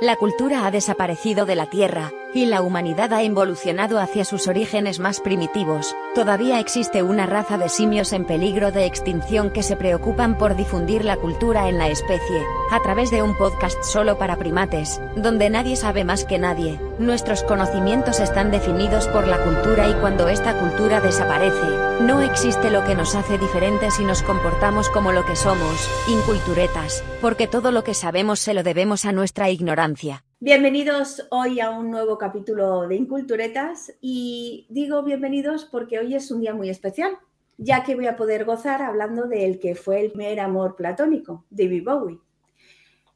La cultura ha desaparecido de la Tierra, y la humanidad ha evolucionado hacia sus orígenes más primitivos. Todavía existe una raza de simios en peligro de extinción que se preocupan por difundir la cultura en la especie, a través de un podcast solo para primates, donde nadie sabe más que nadie. Nuestros conocimientos están definidos por la cultura y cuando esta cultura desaparece, no existe lo que nos hace diferentes y nos comportamos como lo que somos, inculturetas, porque todo lo que sabemos se lo debemos a nuestra ignorancia. Bienvenidos hoy a un nuevo capítulo de Inculturetas y digo bienvenidos porque hoy es un día muy especial, ya que voy a poder gozar hablando del que fue el primer amor platónico, David Bowie.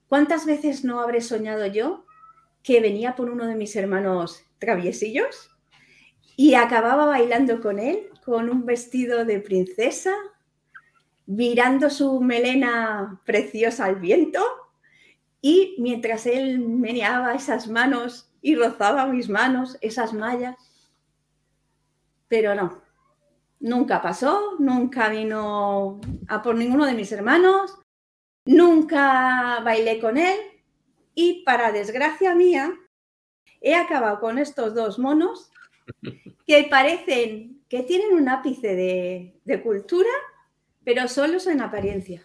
¿Cuántas veces no habré soñado yo que venía por uno de mis hermanos traviesillos y acababa bailando con él con un vestido de princesa, mirando su melena preciosa al viento? Y mientras él meneaba esas manos y rozaba mis manos, esas mallas, pero no, nunca pasó, nunca vino a por ninguno de mis hermanos, nunca bailé con él y para desgracia mía, he acabado con estos dos monos que parecen que tienen un ápice de, cultura, pero solo en apariencia.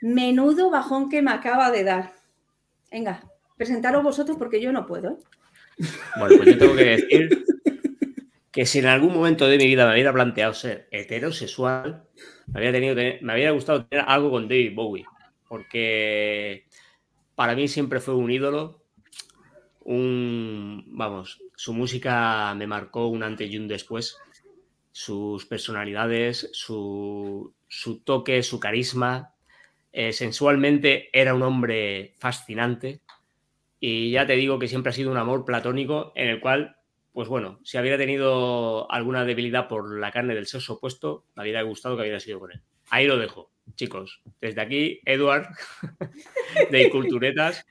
Menudo bajón que me acaba de dar. Venga, presentaros vosotros porque yo no puedo. ¿eh? Bueno, pues yo tengo que decir que si en algún momento de mi vida me hubiera planteado ser heterosexual, me había, tenido, me había gustado tener algo con David Bowie, porque para mí siempre fue un ídolo, un, vamos, su música me marcó un antes y un después, sus personalidades, su, su toque, su carisma, eh, sensualmente era un hombre fascinante y ya te digo que siempre ha sido un amor platónico en el cual, pues bueno, si hubiera tenido alguna debilidad por la carne del sexo opuesto, me hubiera gustado que hubiera sido con él. Ahí lo dejo, chicos. Desde aquí, Eduard, de Culturetas,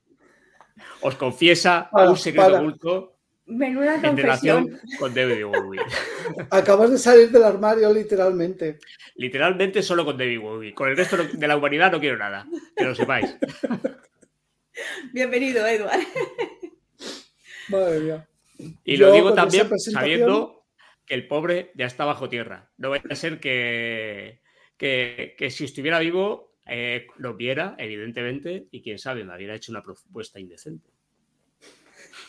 os confiesa un secreto oculto Menuda confesión. con David Bowie. Acabas de salir del armario, literalmente. Literalmente solo con David Bowie. Con el resto de la humanidad no quiero nada. Que lo sepáis. Bienvenido, Eduard. Madre mía. Y lo digo también sabiendo que el pobre ya está bajo tierra. No vaya a ser que, que, si estuviera vivo eh, lo viera, evidentemente, y quién sabe, me hubiera hecho una propuesta indecente.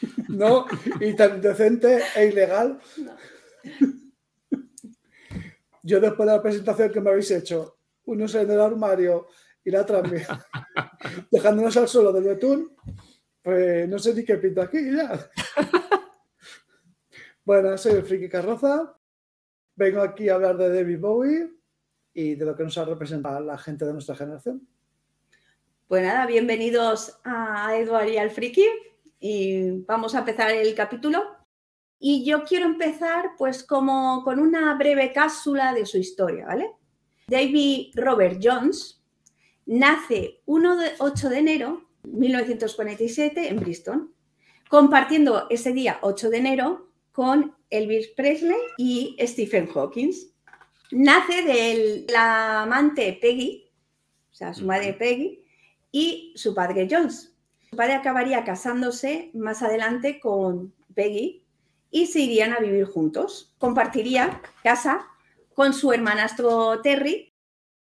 ¿no? Y tan decente e ilegal. Yo después de la presentación que me habéis hecho, unos en el armario y la otra dejándonos al suelo del betún, pues no sé ni qué pinta aquí ya. Bueno, soy el Friki Carroza. Vengo aquí a hablar de David Bowie y de lo que nos ha representado la gente de nuestra generación. Pues nada, bienvenidos a Eduard y al Friki y vamos a empezar el capítulo. Y yo quiero empezar pues como con una breve cápsula de su historia, ¿vale? David Robert Jones nace 1 de 8 de enero de 1947 en Bristol, compartiendo ese día 8 de enero con Elvis Presley y Stephen Hawking. Nace de la amante Peggy, o sea, su madre Peggy, y su padre Jones. Su padre acabaría casándose más adelante con Peggy y se irían a vivir juntos. Compartiría casa con su hermanastro Terry,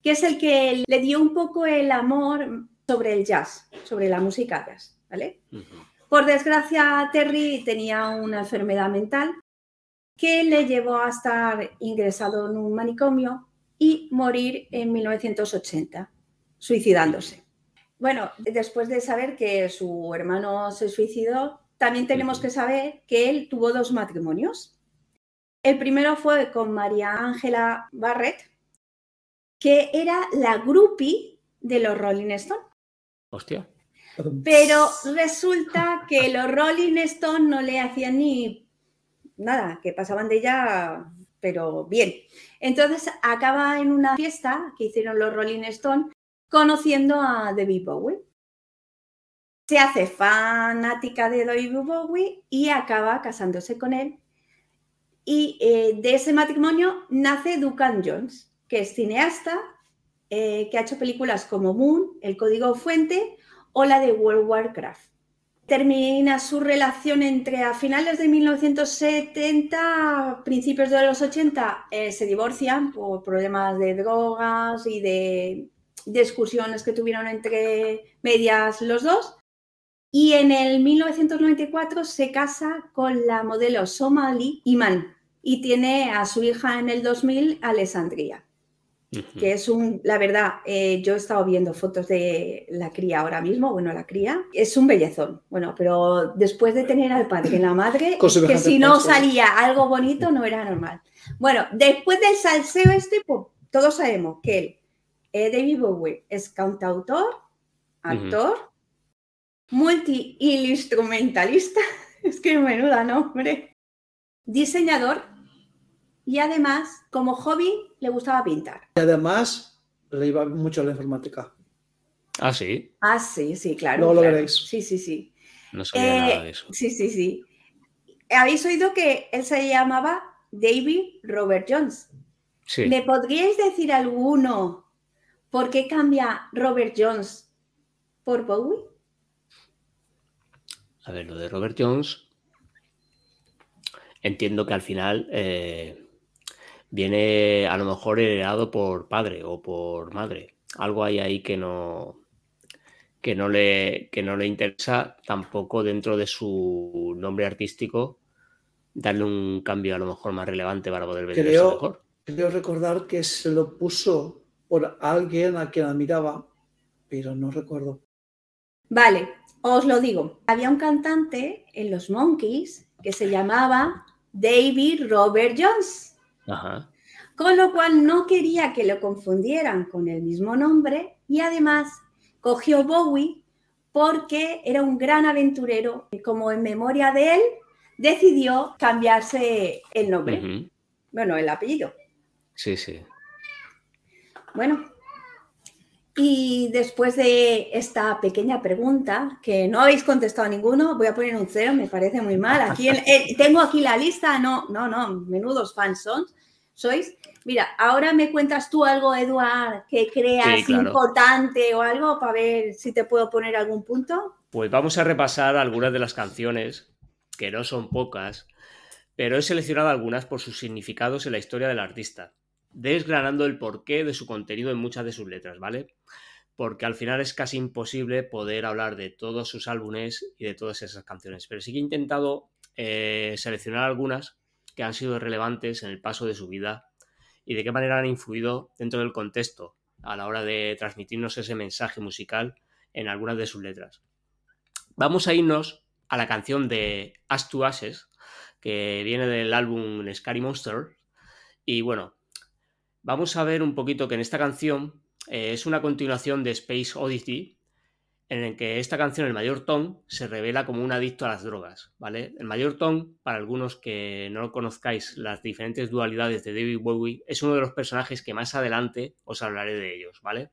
que es el que le dio un poco el amor sobre el jazz, sobre la música jazz, ¿vale? Por desgracia, Terry tenía una enfermedad mental que le llevó a estar ingresado en un manicomio y morir en 1980, suicidándose. Bueno, después de saber que su hermano se suicidó, también tenemos que saber que él tuvo dos matrimonios. El primero fue con María Ángela Barrett, que era la groupie de los Rolling Stones. Hostia. Pero resulta que los Rolling Stones no le hacían ni nada, que pasaban de ella, pero bien. Entonces acaba en una fiesta que hicieron los Rolling Stones conociendo a David Bowie. Se hace fanática de David Bowie y acaba casándose con él. Y eh, de ese matrimonio nace Duncan Jones, que es cineasta, eh, que ha hecho películas como Moon, El Código Fuente o la de World Warcraft. Termina su relación entre a finales de 1970, principios de los 80, eh, se divorcian por problemas de drogas y de discusiones que tuvieron entre medias los dos. Y en el 1994 se casa con la modelo somali Iman y tiene a su hija en el 2000, Alessandria que es un, la verdad, eh, yo he estado viendo fotos de la cría ahora mismo, bueno, la cría, es un bellezón, bueno, pero después de tener al padre y la madre, que si no salía algo bonito no era normal. Bueno, después del salseo este, pues todos sabemos que él, eh, David Bowie, es cantautor, actor, multi-instrumentalista, es que menuda nombre, diseñador y además, como hobby, le gustaba pintar. Y además, le iba mucho a la informática. Ah, sí. Ah, sí, sí, claro. Luego lo veréis. Sí, sí, sí. No sabía Eh, nada de eso. Sí, sí, sí. Habéis oído que él se llamaba David Robert Jones. Sí. ¿Me podríais decir alguno por qué cambia Robert Jones por Bowie? A ver, lo de Robert Jones. Entiendo que al final eh, viene a lo mejor heredado por padre o por madre. Algo hay ahí que no, que no, le, que no le interesa tampoco dentro de su nombre artístico darle un cambio a lo mejor más relevante para poder venderse Creo- mejor. Creo recordar que se lo puso por alguien a quien admiraba, pero no recuerdo. Vale, os lo digo. Había un cantante en los Monkeys que se llamaba David Robert Jones. Ajá. con lo cual no quería que lo confundieran con el mismo nombre y además cogió Bowie porque era un gran aventurero y como en memoria de él decidió cambiarse el nombre, bueno, el apellido. Sí, sí. Bueno, y después de esta pequeña pregunta, que no habéis contestado ninguno, voy a poner un cero, me parece muy mal. Aquí eh, tengo aquí la lista, no, no, no, menudos fans son, sois. Mira, ahora me cuentas tú algo, Eduard, que creas Sí, claro. importante o algo para ver si te puedo poner algún punto. Pues vamos a repasar algunas de las canciones, que no son pocas, pero he seleccionado algunas por sus significados en la historia del artista, desgranando el porqué de su contenido en muchas de sus letras, ¿vale? Porque al final es casi imposible poder hablar de todos sus álbumes y de todas esas canciones, pero sí que he intentado eh, seleccionar algunas que han sido relevantes en el paso de su vida y de qué manera han influido dentro del contexto a la hora de transmitirnos ese mensaje musical en algunas de sus letras. Vamos a irnos a la canción de As to Ashes, que viene del álbum Scary Monster. Y bueno, vamos a ver un poquito que en esta canción eh, es una continuación de Space Oddity, en el que esta canción, el Mayor Tom, se revela como un adicto a las drogas, ¿vale? El Mayor Tom, para algunos que no conozcáis las diferentes dualidades de David Bowie, es uno de los personajes que más adelante os hablaré de ellos, ¿vale?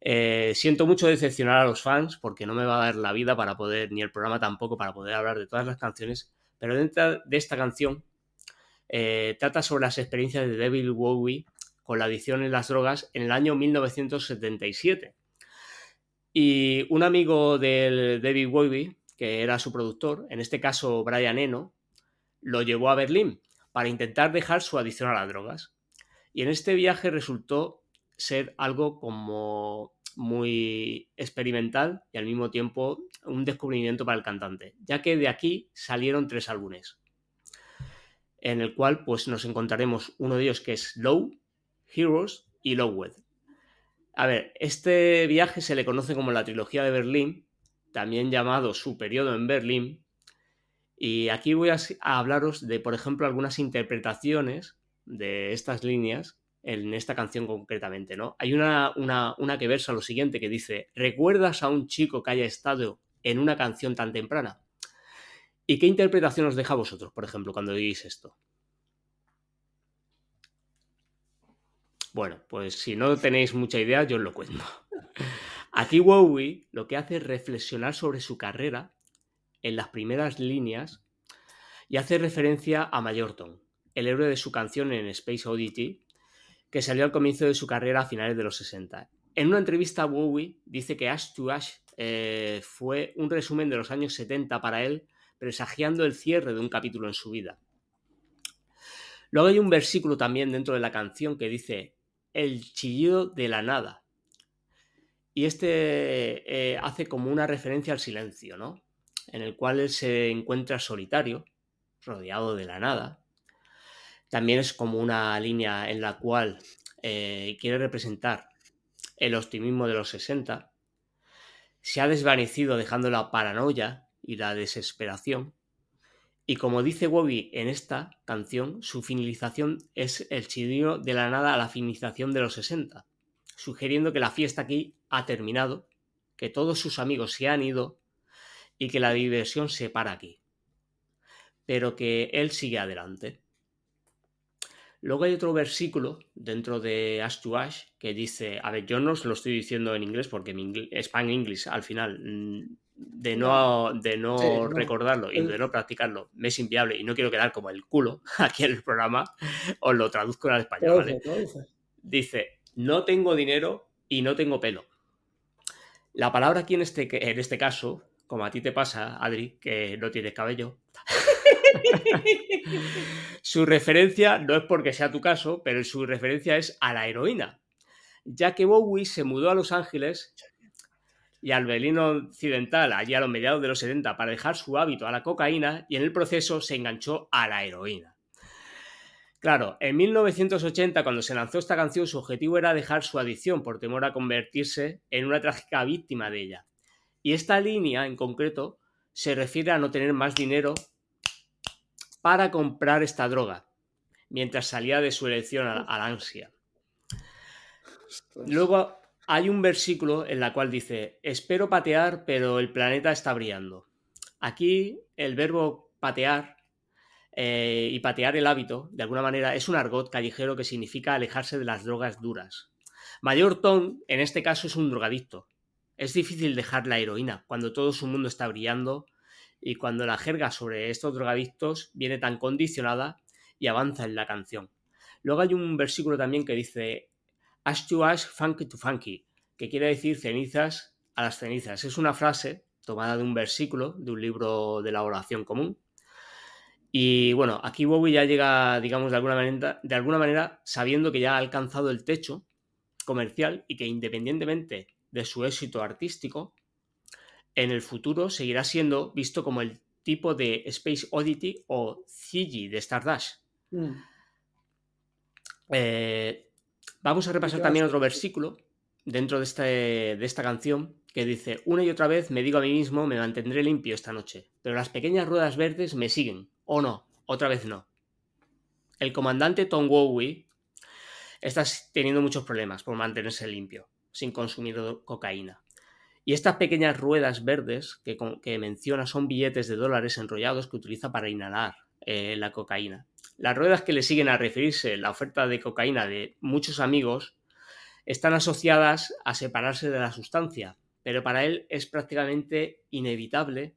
Eh, siento mucho decepcionar a los fans porque no me va a dar la vida para poder, ni el programa tampoco, para poder hablar de todas las canciones, pero dentro de esta canción eh, trata sobre las experiencias de David Bowie con la adicción en las drogas en el año 1977. Y un amigo del David Bowie, que era su productor, en este caso Brian Eno, lo llevó a Berlín para intentar dejar su adicción a las drogas. Y en este viaje resultó ser algo como muy experimental y al mismo tiempo un descubrimiento para el cantante, ya que de aquí salieron tres álbumes, en el cual pues nos encontraremos uno de ellos que es Low, Heroes y Lowed. A ver, este viaje se le conoce como la trilogía de Berlín, también llamado su periodo en Berlín, y aquí voy a, hablaros de, por ejemplo, algunas interpretaciones de estas líneas en esta canción concretamente, ¿no? Hay una, una, una, que versa lo siguiente que dice, ¿recuerdas a un chico que haya estado en una canción tan temprana? ¿Y qué interpretación os deja vosotros, por ejemplo, cuando oís esto? Bueno, pues si no tenéis mucha idea, yo os lo cuento. Aquí Bowie lo que hace es reflexionar sobre su carrera en las primeras líneas y hace referencia a Mayorton, el héroe de su canción en Space Oddity, que salió al comienzo de su carrera a finales de los 60. En una entrevista, Bowie dice que Ash to Ash eh, fue un resumen de los años 70 para él, presagiando el cierre de un capítulo en su vida. Luego hay un versículo también dentro de la canción que dice, el chillido de la nada. Y este eh, hace como una referencia al silencio, ¿no? En el cual él se encuentra solitario, rodeado de la nada. También es como una línea en la cual eh, quiere representar el optimismo de los 60. Se ha desvanecido dejando la paranoia y la desesperación y como dice Bobby en esta canción, su finalización es el chillido de la nada a la finalización de los 60, sugiriendo que la fiesta aquí ha terminado, que todos sus amigos se han ido y que la diversión se para aquí, pero que él sigue adelante. Luego hay otro versículo dentro de Ash to Ash que dice, a ver, yo no os lo estoy diciendo en inglés porque mi Span English al final de no, de no, recordarlo y de no practicarlo me es inviable y no quiero quedar como el culo aquí en el programa, os lo traduzco al español. Dice, no tengo dinero y no tengo pelo. La palabra aquí en este, en este caso, como a ti te pasa, Adri, que no tienes cabello, su referencia no es porque sea tu caso, pero su referencia es a la heroína, ya que Bowie se mudó a Los Ángeles y al Berlín occidental allí a los mediados de los 70 para dejar su hábito a la cocaína y en el proceso se enganchó a la heroína. Claro, en 1980 cuando se lanzó esta canción su objetivo era dejar su adicción por temor a convertirse en una trágica víctima de ella. Y esta línea en concreto se refiere a no tener más dinero para comprar esta droga, mientras salía de su elección al, ansia. Luego hay un versículo en la cual dice, espero patear, pero el planeta está brillando. Aquí el verbo patear eh, y patear el hábito, de alguna manera, es un argot callejero que significa alejarse de las drogas duras. Mayor Tom, en este caso, es un drogadicto. Es difícil dejar la heroína cuando todo su mundo está brillando y cuando la jerga sobre estos drogadictos viene tan condicionada y avanza en la canción. Luego hay un versículo también que dice, Ash to ash, funky to funky, que quiere decir cenizas a las cenizas. Es una frase tomada de un versículo de un libro de la oración común. Y bueno, aquí Bowie ya llega, digamos, de alguna manera, de alguna manera sabiendo que ya ha alcanzado el techo comercial y que independientemente de su éxito artístico, en el futuro seguirá siendo visto como el tipo de Space Oddity o Ziggy de Stardust. Mm. Eh, Vamos a repasar también otro versículo dentro de, este, de esta canción que dice, una y otra vez me digo a mí mismo, me mantendré limpio esta noche, pero las pequeñas ruedas verdes me siguen, o no, otra vez no. El comandante Tom Wowie está teniendo muchos problemas por mantenerse limpio, sin consumir cocaína. Y estas pequeñas ruedas verdes que, que menciona son billetes de dólares enrollados que utiliza para inhalar eh, la cocaína. Las ruedas que le siguen a referirse la oferta de cocaína de muchos amigos están asociadas a separarse de la sustancia, pero para él es prácticamente inevitable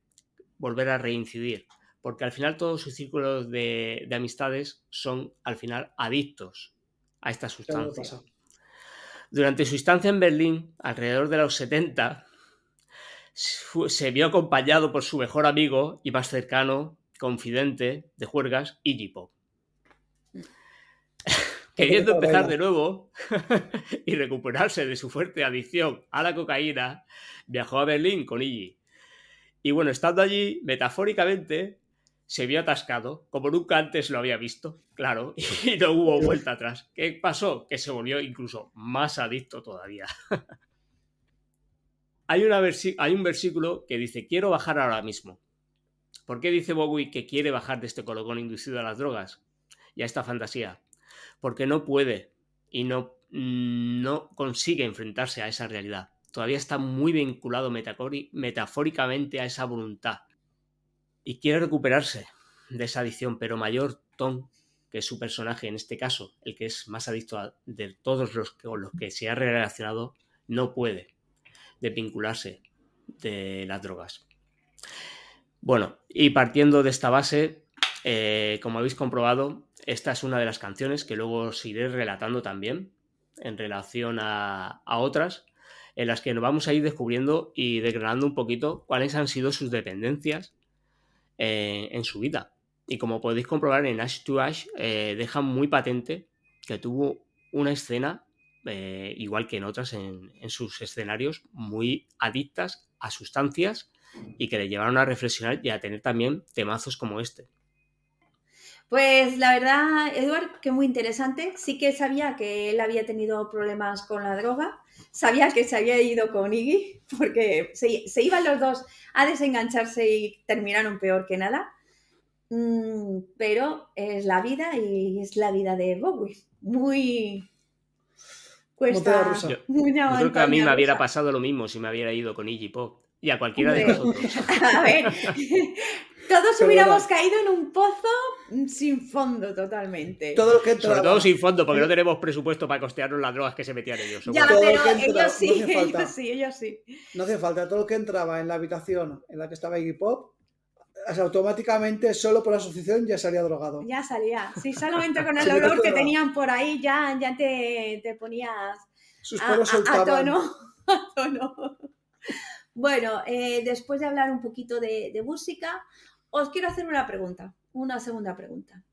volver a reincidir, porque al final todos sus círculos de, amistades son al final adictos a esta sustancia. Durante su estancia en Berlín, alrededor de los 70, se vio acompañado por su mejor amigo y más cercano, confidente de juergas, Iggy Pop. Queriendo empezar de nuevo y recuperarse de su fuerte adicción a la cocaína, viajó a Berlín con Iggy. Y bueno, estando allí, metafóricamente, se vio atascado, como nunca antes lo había visto, claro, y no hubo vuelta atrás. ¿Qué pasó? Que se volvió incluso más adicto todavía. hay, una hay un versículo que dice, quiero bajar ahora mismo. ¿Por qué dice Bowie que quiere bajar de este colocón inducido a las drogas y a esta fantasía? porque no puede y no, no consigue enfrentarse a esa realidad. Todavía está muy vinculado metafóricamente a esa voluntad y quiere recuperarse de esa adicción, pero mayor Tom, que es su personaje en este caso, el que es más adicto de todos los con los que se ha relacionado, no puede desvincularse de las drogas. Bueno, y partiendo de esta base, eh, como habéis comprobado, esta es una de las canciones que luego os iré relatando también en relación a, otras, en las que nos vamos a ir descubriendo y desgranando un poquito cuáles han sido sus dependencias eh, en su vida. Y como podéis comprobar en Ash to Ash, eh, deja muy patente que tuvo una escena, igual que en otras en, en, sus escenarios, muy adictas a sustancias y que le llevaron a reflexionar y a tener también temazos como este. Pues la verdad, Edward, que muy interesante. Sí que sabía que él había tenido problemas con la droga. Sabía que se había ido con Iggy, porque se, se iban los dos a desengancharse y terminaron peor que nada. Mm, pero es la vida y es la vida de Bowie. Muy. Cuesta. Yo, muy yo creo que a mí me hubiera pasado lo mismo si me hubiera ido con Iggy Pop. Y a cualquiera Hombre. de nosotros. A ver, todos hubiéramos caído en un pozo sin fondo totalmente. Todo lo que Sobre entraba. todo sin fondo, porque no tenemos presupuesto para costearnos las drogas que se metían ellos. Ya, Todo lo pero que entra, ellos no sí, hace falta. ellos sí, ellos sí. No hacía falta. Todo lo que entraba en la habitación en la que estaba Iggy Pop, o sea, automáticamente, solo por asociación, ya salía drogado. Ya salía. Sí, solamente con el olor que tenían por ahí ya, ya te, te ponías Sus a, tono. a tono. Bueno, eh, después de hablar un poquito de, de música, os quiero hacer una pregunta, una segunda pregunta.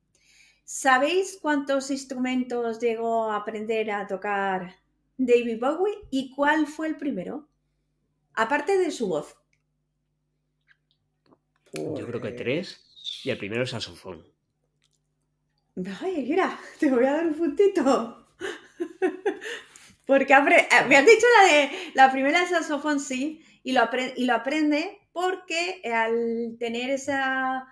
¿Sabéis cuántos instrumentos llegó a aprender a tocar David Bowie y cuál fue el primero? Aparte de su voz. Yo creo que Pues, tres. Y el primero es saxofón. Ay, mira, te voy a dar un puntito. Porque eh, me has dicho la de la primera de saxofón, sí, y lo, apre- y lo aprende porque al tener esa,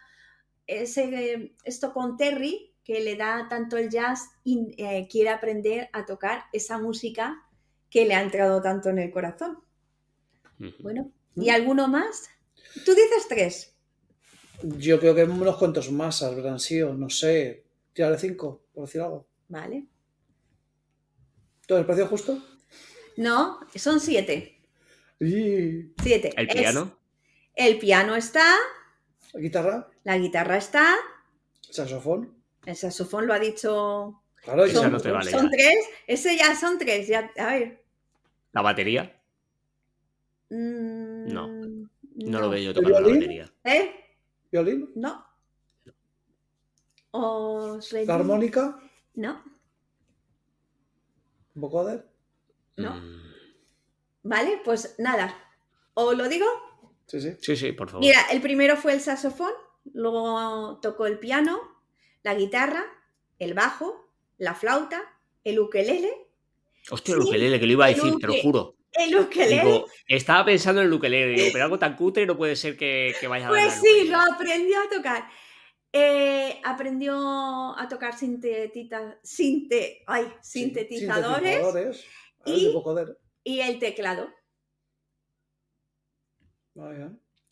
ese, esto con Terry, que le da tanto el jazz, y, eh, quiere aprender a tocar esa música que le ha entrado tanto en el corazón. Bueno, ¿y alguno más? Tú dices tres. Yo creo que unos cuantos más habrán sido, no sé, tirarle cinco, por decir algo. Vale. ¿Todo el precio justo? No, son siete. Siete. El Es- piano. el piano está, la guitarra, la guitarra está, el saxofón. el saxofón lo ha dicho. Claro, Esa Son, no te vale son ya. tres, ese ya son tres. Ya, a ver. La batería. mm, No, No, lo veo yo tocando la batería. ¿Eh? violín, No. ¿Os la armónica, No, vocoder. no. Mm, Vale, pues nada. ¿O lo digo? Sí, sí. Sí, sí, por favor. Mira, el primero fue el saxofón, luego tocó el piano, la guitarra, el bajo, la flauta, el ukelele, Hostia, el sí, ukelele, que lo iba a decir, te lo juro. el ukelele. Digo, estaba pensando en el ukelele, digo, pero algo tan cutre no puede ser que, que vaya a Pues darle al sí, lo aprendió a tocar. Eh, aprendió a tocar sintetita, sinte, ay, sintetizadores sintetizadores. Y-. y el teclado.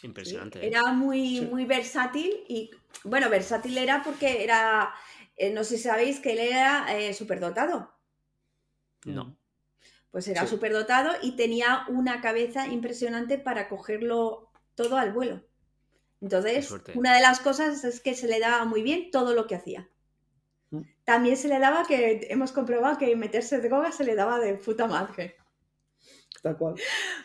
Impresionante. ¿eh? Era muy, Sí. muy versátil y, bueno, versátil era porque era, eh, no sé si sabéis que él era eh, superdotado. No. Pues era Sí. superdotado y tenía una cabeza impresionante para cogerlo todo al vuelo. Entonces, una de las cosas es que se le daba muy bien todo lo que hacía. Mm. También se le daba que hemos comprobado que meterse droga se le daba de puta madre. Tal cual.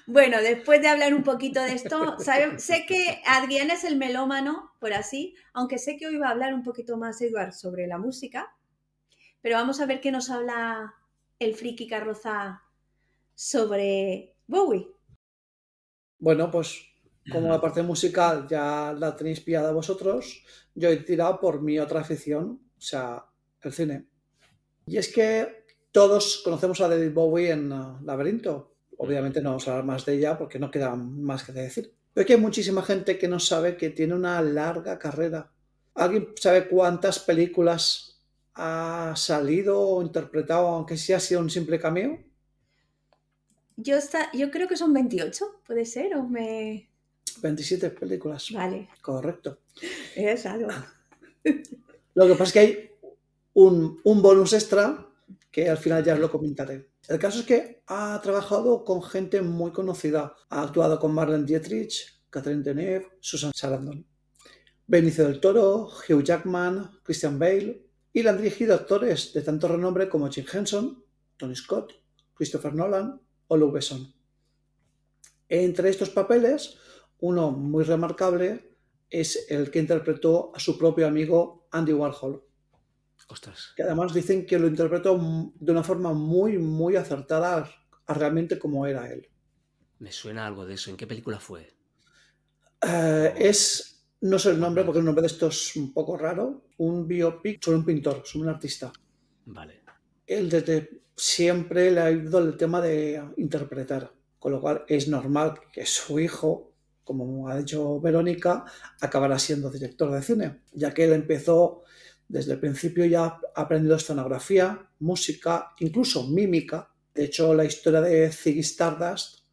Bueno, después de hablar un poquito de esto, sabe- sé que Adrián es el melómano, por así, aunque sé que hoy va a hablar un poquito más Eduard sobre la música, pero vamos a ver qué nos habla el friki carroza sobre Bowie. Bueno, pues como la parte musical ya la tenéis pillada vosotros, yo he tirado por mi otra afición, o sea, el cine. Y es que todos conocemos a David Bowie en uh, Laberinto. Obviamente no vamos a hablar más de ella porque no queda más que decir. Pero que hay muchísima gente que no sabe que tiene una larga carrera. ¿Alguien sabe cuántas películas ha salido o interpretado, aunque sí ha sido un simple cameo? Yo, está, yo creo que son 28, ¿puede ser? ¿O me... 27 películas. Vale, Correcto. es algo. Lo que pasa es que hay un, un bonus extra que al final ya os lo comentaré. El caso es que ha trabajado con gente muy conocida. Ha actuado con Marlene Dietrich, Catherine Deneuve, Susan Sarandon, Benicio del Toro, Hugh Jackman, Christian Bale y le han dirigido actores de tanto renombre como Jim Henson, Tony Scott, Christopher Nolan o Luke Besson. Entre estos papeles, uno muy remarcable es el que interpretó a su propio amigo Andy Warhol. Ostras. Que además dicen que lo interpretó de una forma muy, muy acertada a realmente como era él. Me suena algo de eso. ¿En qué película fue? Eh, es, no sé el nombre porque el nombre de esto es un poco raro, un biopic sobre un pintor, sobre un artista. Vale. Él desde siempre le ha ido el tema de interpretar, con lo cual es normal que su hijo, como ha dicho Verónica, acabará siendo director de cine, ya que él empezó desde el principio ya ha aprendido escenografía, música, incluso mímica. De hecho, la historia de Ziggy Stardust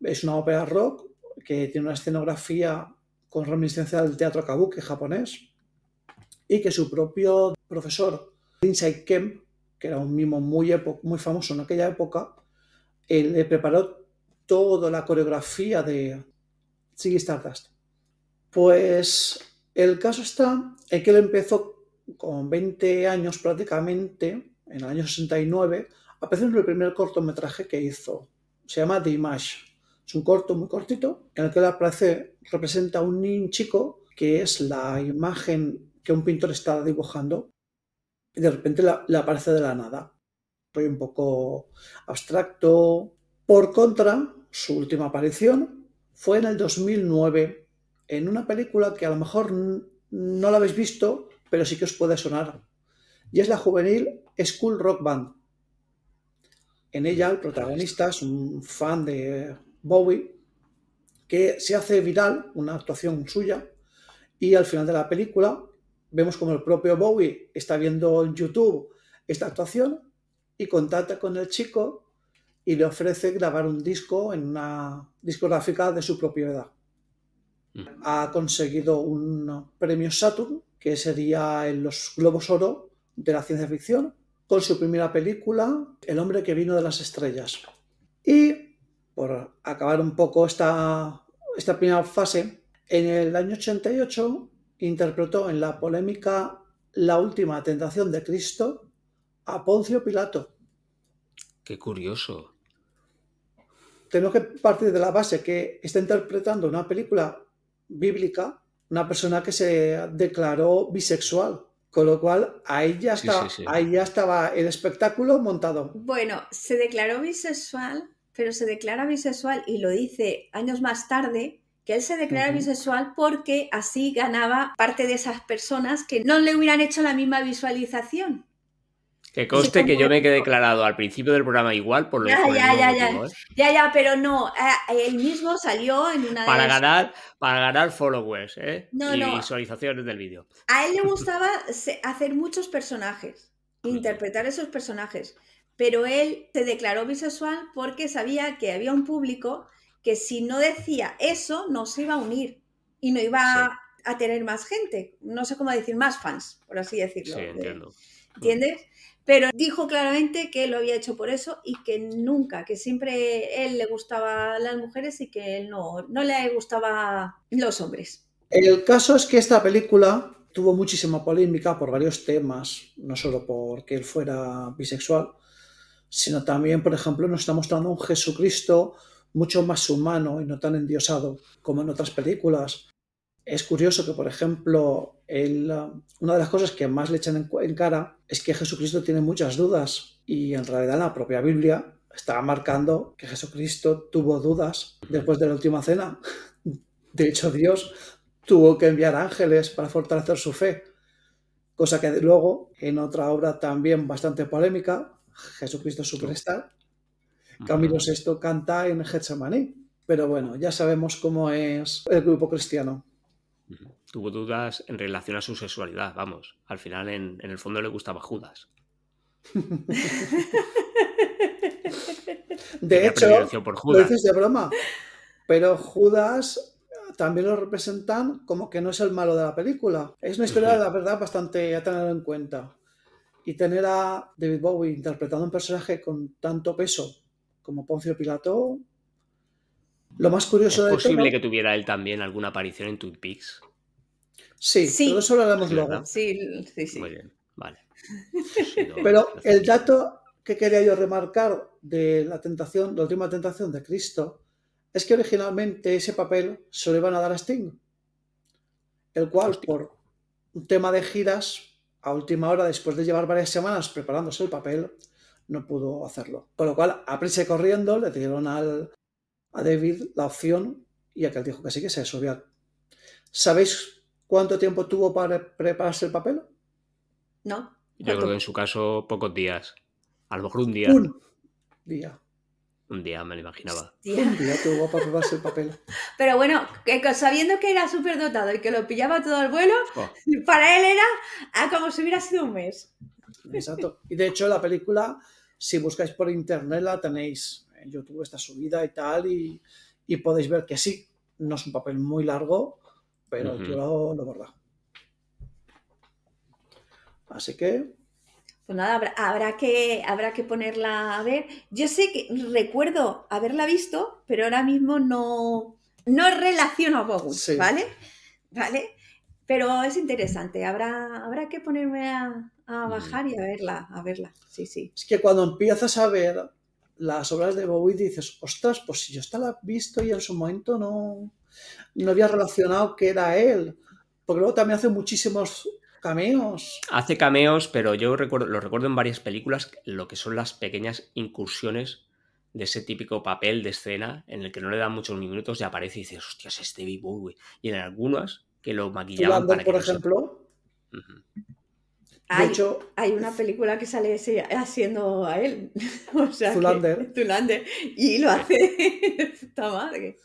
es una ópera rock que tiene una escenografía con reminiscencia del teatro kabuki japonés y que su propio profesor, Lindsay Kemp, que era un mimo muy, muy famoso en aquella época, le preparó toda la coreografía de Ziggy Stardust. Pues el caso está en que él empezó con 20 años prácticamente, en el año 69, apareció en el primer cortometraje que hizo. Se llama The Image. Es un corto muy cortito en el que él aparece, representa a un niño chico que es la imagen que un pintor está dibujando y de repente le aparece de la nada. Fue un poco abstracto. Por contra, su última aparición fue en el 2009 en una película que a lo mejor no la habéis visto, pero sí que os puede sonar. Y es la juvenil School Rock Band. En ella el protagonista es un fan de Bowie que se hace viral, una actuación suya, y al final de la película vemos como el propio Bowie está viendo en YouTube esta actuación y contacta con el chico y le ofrece grabar un disco en una discográfica de su propiedad. Ha conseguido un premio Saturn, que sería en los Globos Oro de la ciencia ficción, con su primera película, El hombre que vino de las estrellas. Y, por acabar un poco esta, esta primera fase, en el año 88 interpretó en la polémica La última tentación de Cristo a Poncio Pilato. Qué curioso. Tengo que partir de la base que está interpretando una película bíblica, una persona que se declaró bisexual. Con lo cual, ahí ya, está, sí, sí. ahí ya estaba el espectáculo montado. Bueno, se declaró bisexual, pero se declara bisexual y lo dice años más tarde que él se declara bisexual porque así ganaba parte de esas personas que no le hubieran hecho la misma visualización. Que conste Sí, que yo me como- declarado al principio del programa igual por lo Ya, por ya, ya, ya. ¿eh? Ya, ya, pero no, él mismo salió en una de Para las- ganar, para ganar followers, ¿eh? No, y no. visualizaciones del vídeo. A él le gustaba hacer muchos personajes, interpretar esos personajes, pero él se declaró bisexual porque sabía que había un público que si no decía eso no se iba a unir y no iba a, a tener más gente, no sé cómo decir, más fans, por así decirlo. Sí, de- entiendo. ¿Entiendes? Pero dijo claramente que lo había hecho por eso y que nunca, que siempre él le gustaba las mujeres y que él no, no le gustaba los hombres. El caso es que esta película tuvo muchísima polémica por varios temas, no solo porque él fuera bisexual, sino también, por ejemplo, nos está mostrando un Jesucristo mucho más humano y no tan endiosado como en otras películas. Es curioso que, por ejemplo, uh, una de las cosas que más le echan en, cara es que Jesucristo tiene muchas dudas y en realidad la propia Biblia está marcando que Jesucristo tuvo dudas después de la última cena. De hecho, Dios tuvo que enviar ángeles para fortalecer su fe, cosa que luego en otra obra también bastante polémica, Jesucristo Superstar, Camilo VI canta en Getsemaní. Pero bueno, ya sabemos cómo es el grupo cristiano. Tuvo dudas en relación a su sexualidad, vamos. Al final, en, en el fondo, le gustaba Judas. De hecho, lo dices de broma, pero Judas también lo representan como que no es el malo de la película. Es una historia, la verdad, bastante a tener en cuenta. Y tener a David Bowie interpretando un personaje con tanto peso como Poncio Pilato, lo más ¿Es curioso de posible todo... que tuviera él también alguna aparición en Twin Peaks? Sí, Sí. pero eso lo haremos Sí, luego. Sí, sí, sí. Muy bien, vale. Pero el dato que quería yo remarcar de la tentación, la última tentación de Cristo, es que originalmente ese papel se lo iban a dar a Sting, el cual Hostia. por un tema de giras, a última hora, después de llevar varias semanas preparándose el papel, no pudo hacerlo. Con lo cual, a prisa y corriendo, le dieron al, a David la opción y aquel dijo que sí, que se subía. ¿Sabéis cuánto tiempo tuvo para prepararse el papel? ¿No? Yo creo que en su caso pocos días. A lo mejor un día. Un día. Un día me lo imaginaba. Hostia. Un día tuvo para prepararse el papel. Pero bueno, que sabiendo que era súper dotado y que lo pillaba todo el vuelo, Oh, para él era ah, como si hubiera sido un mes. Exacto. Y de hecho, la película, si buscáis por internet, la tenéis en YouTube, está subida y tal, y, y podéis ver que sí, no es un papel muy largo, pero el Ujú. tío lo, lo borda. Así que, Pues nada, habrá, habrá que, habrá que ponerla a ver. Yo sé que recuerdo haberla visto, pero ahora mismo no, no relaciono a Bogut, Sí. ¿vale? ¿Vale? Pero es interesante, habrá, habrá que ponerme a, a bajar y a verla, a verla. Sí, sí. es que cuando empiezas a ver las obras de Bowie dices, ostras, pues si yo esta la he visto y en su momento no, no había relacionado que era él. Porque luego también hace muchísimos cameos. Hace cameos, pero yo recuerdo, lo recuerdo en varias películas, lo que son las pequeñas incursiones de ese típico papel de escena en el que no le dan muchos minutos y aparece y dices, hostias, es David Bowie. Y en algunas que lo maquillaban Zoolander, para que por no se- ejemplo. De Hay, hecho, hay una película que sale ese- haciendo a él. o sea que- Zoolander. Zoolander, Y lo hace de puta madre.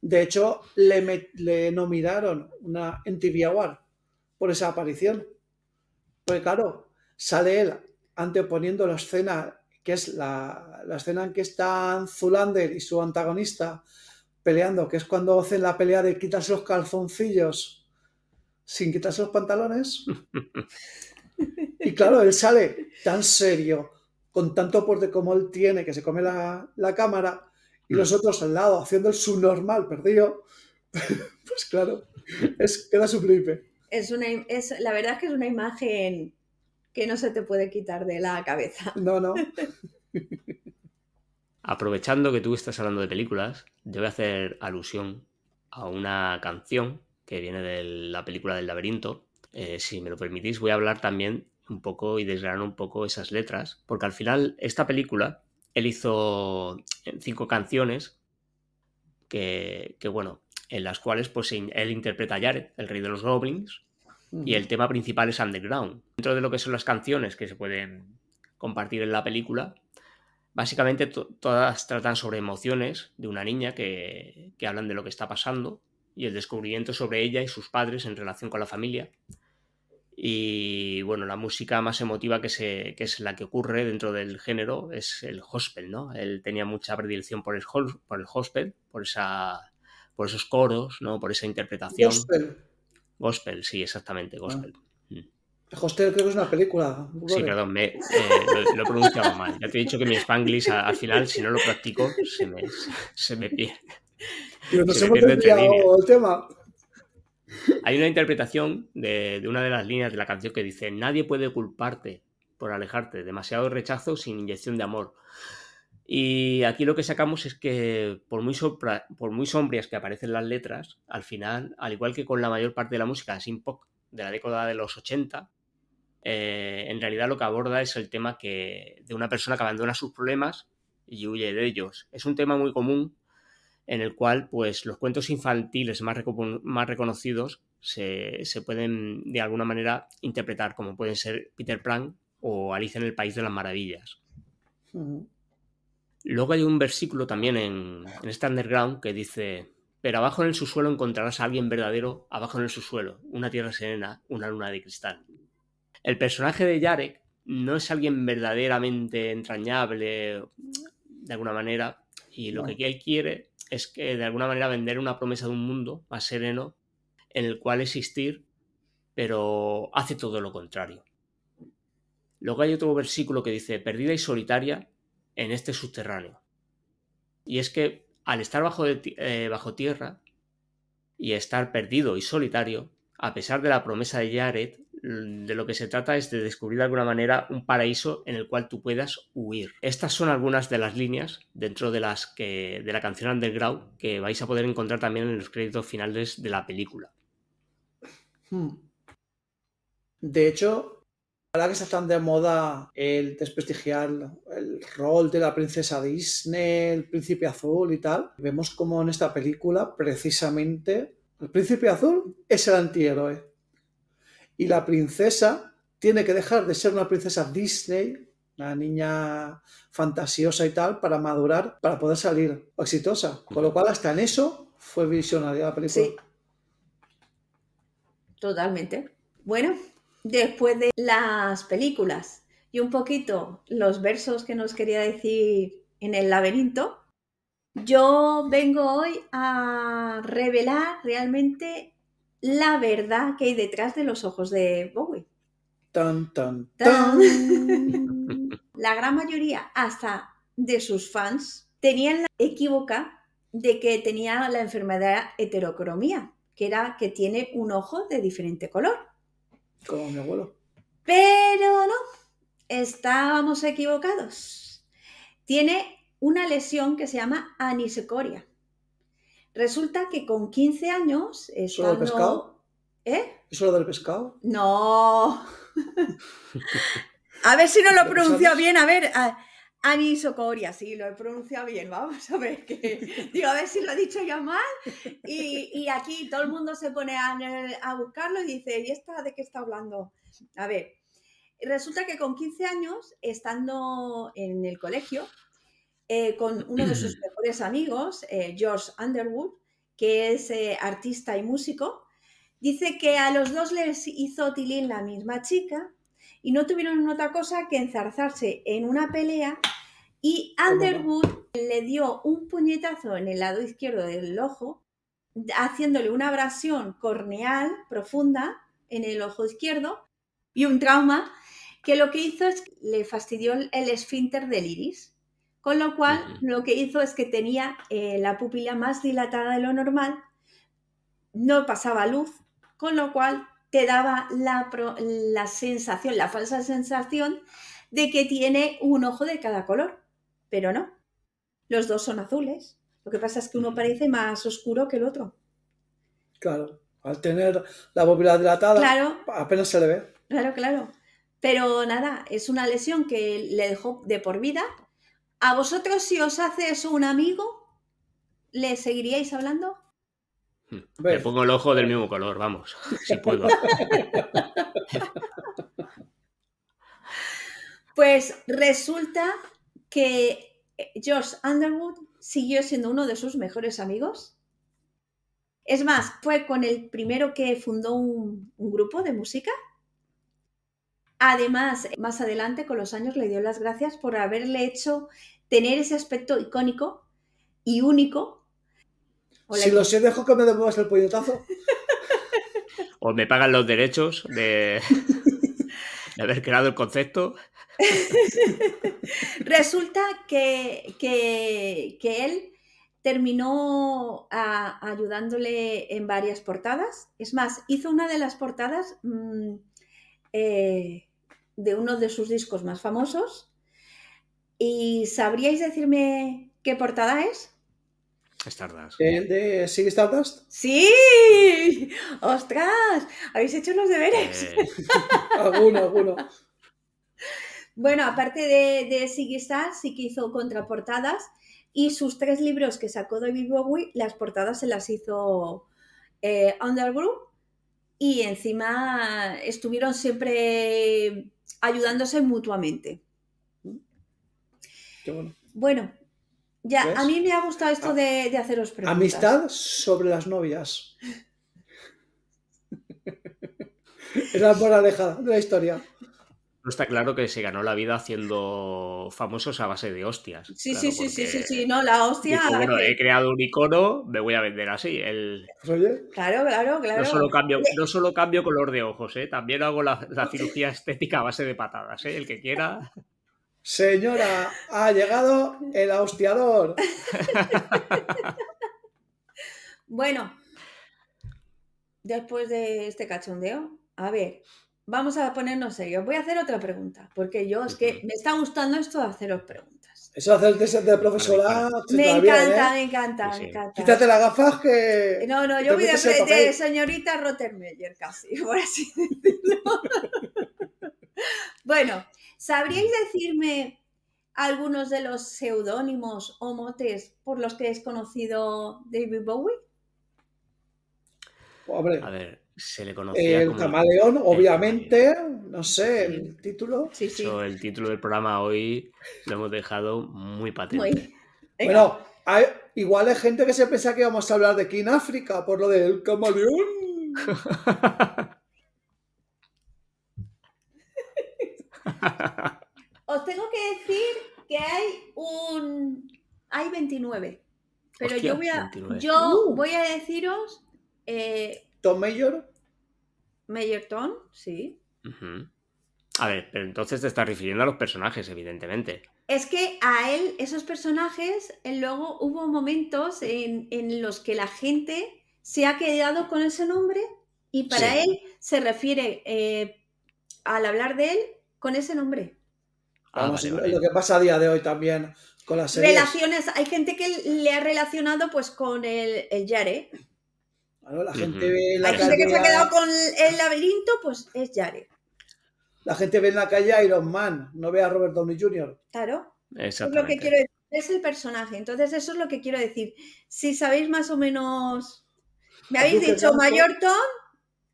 De hecho, le, nominaron una MTV Award por esa aparición. Porque claro, sale él anteponiendo la escena, que es la, la escena en que están Zulander y su antagonista peleando, que es cuando hacen la pelea de quitarse los calzoncillos sin quitarse los pantalones. Y claro, él sale tan serio, con tanto porte como él tiene, que se come la, la cámara, y los otros al lado haciendo el subnormal perdido. Pues claro, es, queda sublime. Es una, es, la verdad es que es una imagen que no se te puede quitar de la cabeza. No, no. Aprovechando que tú estás hablando de películas, yo voy a hacer alusión a una canción que viene de la película del laberinto. Eh, si me lo permitís, voy a hablar también un poco y desgranar un poco esas letras, porque al final esta película, él hizo cinco canciones que, que, bueno, en las cuales pues él interpreta a Jared, el rey de los goblins, y el tema principal es Underground. Dentro de lo que son las canciones que se pueden compartir en la película, básicamente to todas tratan sobre emociones de una niña que, que, hablan de lo que está pasando y el descubrimiento sobre ella y sus padres en relación con la familia. Y bueno, la música más emotiva que, se, que es la que ocurre dentro del género es el gospel, ¿no? Él tenía mucha predilección por el, por el gospel, por, esa, por esos coros, ¿no? Por esa interpretación. Gospel. Gospel, sí, exactamente, gospel. Ah. Hostel creo que es una película. Sí, perdón, me, eh, lo, lo, he pronunciado mal. Ya te he dicho que mi spanglish al, al final, si no lo practico, se me, se me pierde. Pero nos hemos desviado el tema. Hay una interpretación de, una de las líneas de la canción que dice: Nadie puede culparte por alejarte, demasiado rechazo sin inyección de amor. Y aquí lo que sacamos es que, por muy, sopra, sombrias que aparecen las letras, al final, al igual que con la mayor parte de la música sin pop de la década de los 80, eh, en realidad lo que aborda es el tema de una persona que abandona sus problemas y huye de ellos. Es un tema muy común en el cual pues, los cuentos infantiles más, más reconocidos se, se, pueden de alguna manera interpretar, como pueden ser Peter Pan o Alicia en el País de las Maravillas. Uh -huh. Luego hay un versículo también en, en este underground que dice, pero abajo en el subsuelo encontrarás a alguien verdadero, abajo en el subsuelo, una tierra serena, una luna de cristal. El personaje de Yarek no es alguien verdaderamente entrañable, de alguna manera, y lo no. que él quiere es que de alguna manera vender una promesa de un mundo más sereno en el cual existir, pero hace todo lo contrario. Luego hay otro versículo que dice, perdida y solitaria en este subterráneo. Y es que al estar bajo, de, eh, bajo tierra y estar perdido y solitario, a pesar de la promesa de Jared, de lo que se trata es de descubrir de alguna manera un paraíso en el cual tú puedas huir. Estas son algunas de las líneas dentro de las que de la canción Underground que vais a poder encontrar también en los créditos finales de la película. Hmm. De hecho, ahora que está de moda el desprestigiar el rol de la princesa Disney, el príncipe azul y tal, vemos como en esta película precisamente el príncipe azul es el antihéroe y la princesa tiene que dejar de ser una princesa Disney, una niña fantasiosa y tal, para madurar, para poder salir exitosa. Con lo cual, hasta en eso fue visionaria la película. Sí. Totalmente. Bueno, después de las películas y un poquito los versos que nos quería decir en el laberinto, yo vengo hoy a revelar realmente la verdad que hay detrás de los ojos de Bowie. Tan, tan, tan. La gran mayoría, hasta de sus fans, tenían la equívoca de que tenía la enfermedad heterocromía, que era que tiene un ojo de diferente color. Como mi abuelo. Pero no, estábamos equivocados. Tiene una lesión que se llama anisecoria. Resulta que con 15 años. ¿Eso del pescado? ¿Eh? ¿Eso lo del pescado? No. a ver si no lo pronuncio bien. A ver, anisocoria, sí, lo he pronunciado bien. Vamos a ver que. Digo, a ver si lo he dicho ya mal. Y, aquí todo el mundo se pone a, a buscarlo y dice, ¿y esta de qué está hablando? A ver. Resulta que con 15 años, estando en el colegio, eh, con uno de sus mejores amigos, eh, George Underwood, que es eh, artista y músico. Dice que a los dos les hizo tilín la misma chica y no tuvieron otra cosa que enzarzarse en una pelea y Underwood le dio un puñetazo en el lado izquierdo del ojo, haciéndole una abrasión corneal profunda en el ojo izquierdo y un trauma que lo que hizo es que le fastidió el esfínter del iris. Con lo cual, lo que hizo es que tenía eh, la pupila más dilatada de lo normal, no pasaba luz, con lo cual te daba la, la sensación, la falsa sensación de que tiene un ojo de cada color, pero no. Los dos son azules. Lo que pasa es que uno parece más oscuro que el otro. Claro, al tener la pupila dilatada, apenas se le ve. Claro, claro. Pero nada, es una lesión que le dejó de por vida ¿A vosotros si os hace eso un amigo, le seguiríais hablando? Me hmm. pongo el ojo del mismo color, vamos, si puedo. pues resulta que George Underwood siguió siendo uno de sus mejores amigos. Es más, fue con el primero que fundó un, un grupo de música Además, más adelante, con los años, le dio las gracias por haberle hecho tener ese aspecto icónico y único. si lo sé, dejo que me devuelvas el puñetazo. o me pagan los derechos de, haber creado el concepto. Resulta que, que, él terminó ayudándole en varias portadas. Es más, hizo una de las portadas mm, eh, de uno de sus discos más famosos. ¿Y sabríais decirme qué portada es? Stardust. ¿De, de Sigue Stardust? ¡Sí! ¡Ostras! ¿Habéis hecho los deberes? Eh. alguno, alguno. Bueno, aparte de, de Star, sí que hizo contraportadas y sus tres libros que sacó David Bowie, las portadas se las hizo eh, y encima estuvieron siempre ayudándose mutuamente. bueno. ya, a mí me ha gustado esto ah. de, haceros preguntas. Amistad sobre las novias. es la moraleja de la historia. No está claro que se ganó la vida haciendo famosos a base de hostias. Sí, sí, sí, sí, sí, sí, no, la hostia. bueno, he creado un icono, me voy a vender así. El... Claro, claro, claro. No solo cambio, no solo cambio color de ojos, ¿eh? también hago la, cirugía estética a base de patadas, ¿eh? el que quiera. Señora, ha llegado el hostiador. bueno, después de este cachondeo, a ver, vamos a ponernos serios. Voy a hacer otra pregunta, porque yo es que me está gustando esto de haceros preguntas. Eso hacer el test de profesora. se Me encanta, ¿eh? me encanta, me encanta. Quítate las gafas que. No, no, yo voy de, señorita Rottermeyer casi, por así decirlo. bueno, ¿sabríais decirme algunos de los seudónimos o motes por los que es conocido David Bowie? Hombre, A ver, se le conocía el como... camaleón, el obviamente. No sé, Sí. el título. Sí, sí. Eso, el título del programa hoy lo hemos dejado muy patente. Muy- Bueno, hay- igual hay gente que se piensa que íbamos a hablar de King África por lo del camaleón. Os tengo que decir que hay un. Hay 29. Pero Hostia, yo voy a. 29. Yo Uh. voy a deciros. Eh, Tom Mayor. Meyerton, sí. A ver, pero entonces te estás refiriendo a los personajes, evidentemente. Es que a él, esos personajes, luego hubo momentos en, en los que la gente se ha quedado con ese nombre y para Sí. él se refiere, eh, al hablar de él, con ese nombre. Ah, Vamos, vale, vale. Lo que pasa a día de hoy también con las series. Relaciones, hay gente que le ha relacionado pues con el, el Yare. Claro, la gente ve en la gente que se ha calle. quedado con el laberinto, pues es Yare. La gente ve en la calle a Iron Man, no ve a Robert Downey Jr. Claro. Es lo que quiero decir. Es el personaje. Entonces, eso es lo que quiero decir. Si sabéis más o menos. Me habéis dicho Blanco. Mayorton.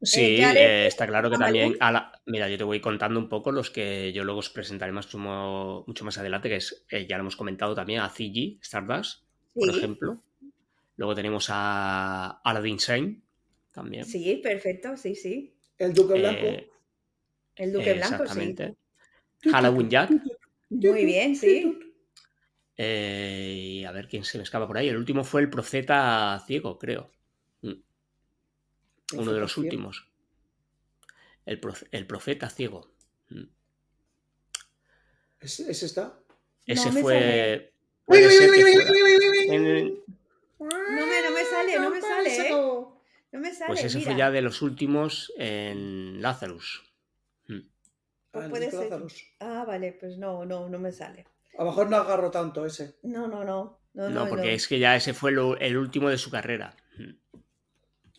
Sí, Eh, Jared, eh, está claro que también. a la- Mira, yo te voy contando un poco los que yo luego os presentaré más, mucho, mucho más adelante, que es, eh, ya lo hemos comentado también, a Ziggy Stardust, por Sí, ejemplo. Luego tenemos a Aladdin Sane, también. sí, perfecto, sí, sí. El Duque Blanco. Eh, El Duque Blanco, sí. exactamente. Halloween Jack. Muy bien, sí. eh, y a ver quién se me escapa por ahí. El último fue el Profeta Ciego, creo. Mm, Uno de los últimos. El, profe- el Profeta Ciego. Mm. ¿Ese, ese está? Ese fue. sale. puede ser que fuera en- No me, no me sale, no me sale. ¿eh? No me sale. Pues ese mira. fue ya de los últimos en Lazarus. Mm. Pues Ah, puede Nico ser. Lazarus. Ah, vale, pues no, no, no me sale. A lo mejor no agarro tanto ese. No, no, no. No, No, no, porque no. es que ya ese fue lo- el último de su carrera. Mm.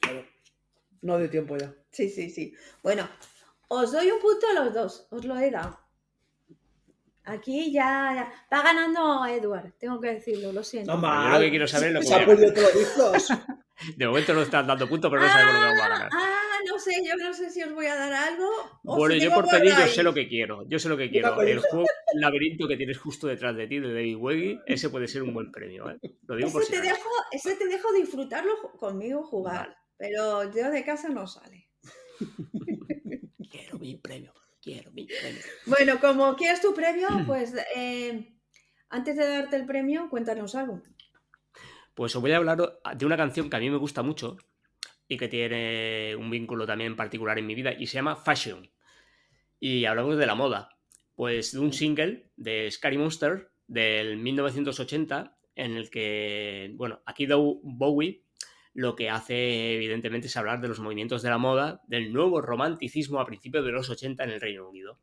Claro. No de tiempo ya. Sí, sí, sí. Bueno, os doy un punto a los dos, os lo he dado. Aquí ya, ya- va ganando Edward, tengo que decirlo, lo siento. No Yo lo que quiero saber es lo que perdido todos los. De momento no están dando puntos, pero no sabemos lo que vamos a ganar. Ah, no sé, yo no sé si os voy a dar algo. o Bueno, si yo por pedir, yo sé lo que quiero. Yo sé lo que quiero. El juego el laberinto que tienes justo detrás de ti, de David Weggy, ese puede ser un buen premio. ¿eh? Lo digo por Ese si te, dejo, ese te dejo disfrutarlo conmigo jugar, Vale. pero yo de casa no sale. Quiero mi premio. Quiero. Bueno, como quieres tu premio, pues eh, antes de darte el premio, cuéntanos algo. Pues os voy a hablar de una canción que a mí me gusta mucho y que tiene un vínculo también particular en mi vida y se llama Fashion. Y hablamos de la moda. Pues de un single de Scary Monster del 1980 en el que, bueno, aquí Bowie lo que hace evidentemente es hablar de los movimientos de la moda, del nuevo romanticismo a principios de los 80 en el Reino Unido.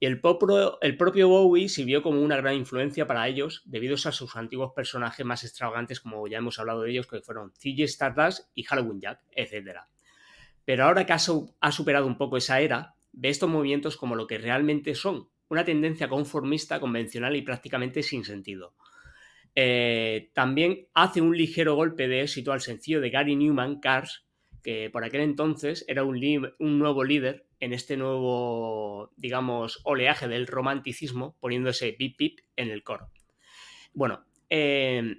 Y el, propio Bowie sirvió como una gran influencia para ellos debido a sus antiguos personajes más extravagantes, como ya hemos hablado de ellos, que fueron Ziggy Stardust y Halloween Jack, etc. Pero ahora que ha superado un poco esa era, ve estos movimientos como lo que realmente son, una tendencia conformista, convencional y prácticamente sin sentido. Eh, también hace un ligero golpe de éxito al sencillo de Gary Newman, Cars, que por aquel entonces era un, nuevo líder en este nuevo, digamos, oleaje del romanticismo, poniendo ese pip pip en el coro. Bueno, eh,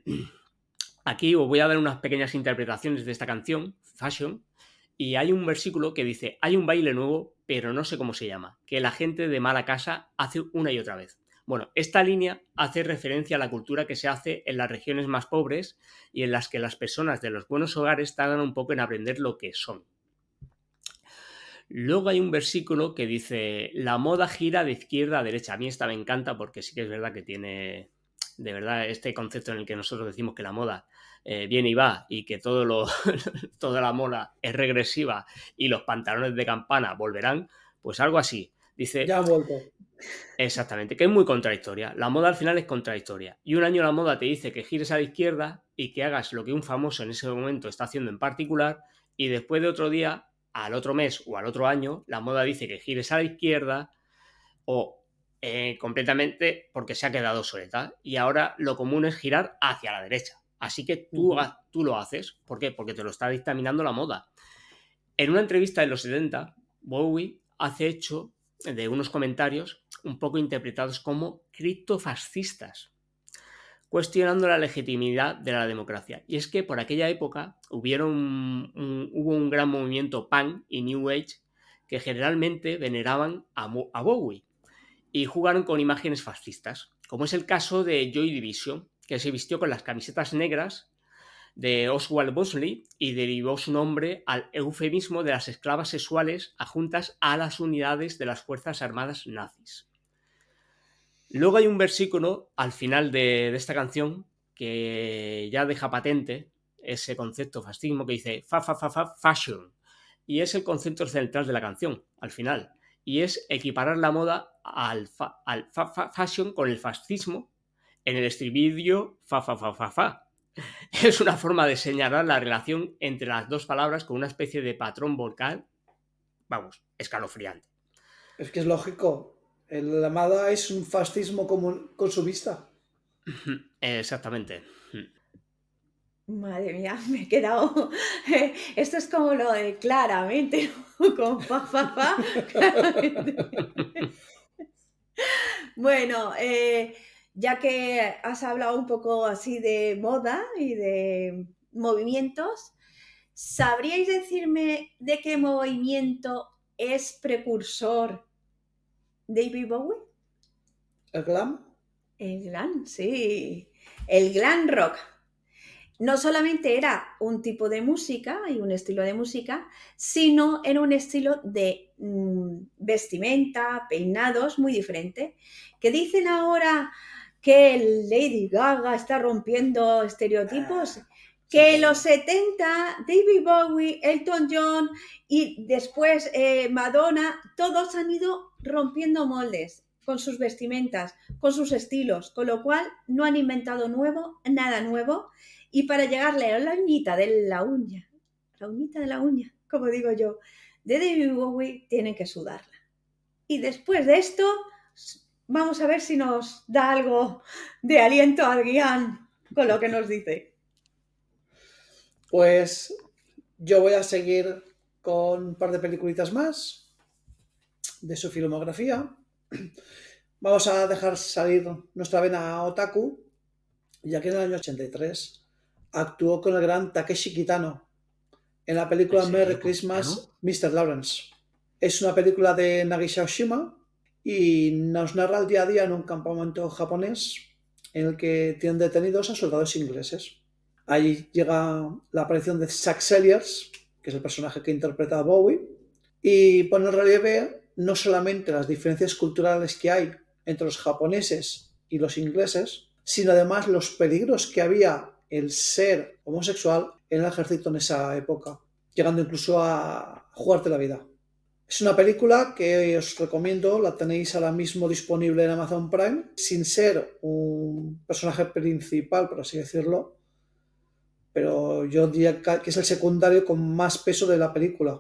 aquí os voy a dar unas pequeñas interpretaciones de esta canción, Fashion, y hay un versículo que dice, hay un baile nuevo, pero no sé cómo se llama, que la gente de mala casa hace una y otra vez. Bueno, esta línea hace referencia a la cultura que se hace en las regiones más pobres y en las que las personas de los buenos hogares tardan un poco en aprender lo que son. Luego hay un versículo que dice, la moda gira de izquierda a derecha. A mí esta me encanta porque sí que es verdad que tiene, de verdad, este concepto en el que nosotros decimos que la moda eh, viene y va y que todo lo, toda la moda es regresiva y los pantalones de campana volverán, Pues algo así. Dice. Ya ha vuelto. Exactamente, que es muy contradictoria. La moda al final es contradictoria. Y un año la moda te dice que gires a la izquierda y que hagas lo que un famoso en ese momento está haciendo en particular, y después de otro día, al otro mes o al otro año, la moda dice que gires a la izquierda o eh, completamente porque se ha quedado soleta. Y ahora lo común es girar hacia la derecha. Así que tú, tú lo haces. ¿Por qué? Porque te lo está dictaminando la moda. En una entrevista de los 70, Bowie hace hecho de unos comentarios un poco interpretados como criptofascistas, cuestionando la legitimidad de la democracia. Y es que por aquella época hubieron hubo un gran movimiento punk y New Age que generalmente veneraban a, a Bowie y jugaron con imágenes fascistas, como es el caso de Joy Division, que se vistió con las camisetas negras de Oswald Bosley y derivó su nombre al eufemismo de las esclavas sexuales adjuntas a las unidades de las Fuerzas Armadas nazis. Luego hay un versículo al final de, esta canción que ya deja patente ese concepto fascismo que dice fa, fa, fa, fa, fashion. Y es el concepto central de la canción, al final. Y es equiparar la moda al, al fashion con el fascismo en el estribillo fa, fa, fa, fa, fa es una forma de señalar la relación entre las dos palabras con una especie de patrón vocal, vamos, escalofriante. Es que es lógico. El amada es un fascismo con su vista. Exactamente. Madre mía, me he quedado. Esto es como lo de claramente, con fa, fa, fa. Bueno, eh, ya que has hablado un poco así de moda y de movimientos, ¿sabríais decirme de qué movimiento es precursor David Bowie? ¿El glam? El glam, sí. El glam rock. No solamente era un tipo de música y un estilo de música, sino era un estilo de mm, vestimenta, peinados muy diferente. Que dicen ahora, que Lady Gaga está rompiendo estereotipos, ah, que en los 70 David Bowie, Elton John y después eh, Madonna, todos han ido rompiendo moldes con sus vestimentas, con sus estilos, con lo cual no han inventado nuevo, nada nuevo, y para llegarle a la uñita de la uña, la uñita de la uña, como digo yo, de David Bowie, tienen que sudarla. Y después de esto, Vamos a ver si nos da algo de aliento a Adrián con lo que nos dice. Pues yo voy a seguir con un par de peliculitas más de su filmografía. Vamos a dejar salir nuestra vena otaku, ya que en el año 83 actuó con el gran Takeshi Kitano en la película Merry Christmas, Mr. Lawrence. Es una película de Nagisa Oshima y nos narra el día a día en un campamento japonés en el que tienen detenidos a soldados ingleses. Ahí llega la aparición de Zack Selliers, que es el personaje que interpreta a Bowie, y pone en relieve no solamente las diferencias culturales que hay entre los japoneses y los ingleses, sino además los peligros que había el ser homosexual en el ejército en esa época, llegando incluso a jugarte la vida. Es una película que os recomiendo, la tenéis ahora mismo disponible en Amazon Prime, sin ser un personaje principal, por así decirlo, pero yo diría que es el secundario con más peso de la película.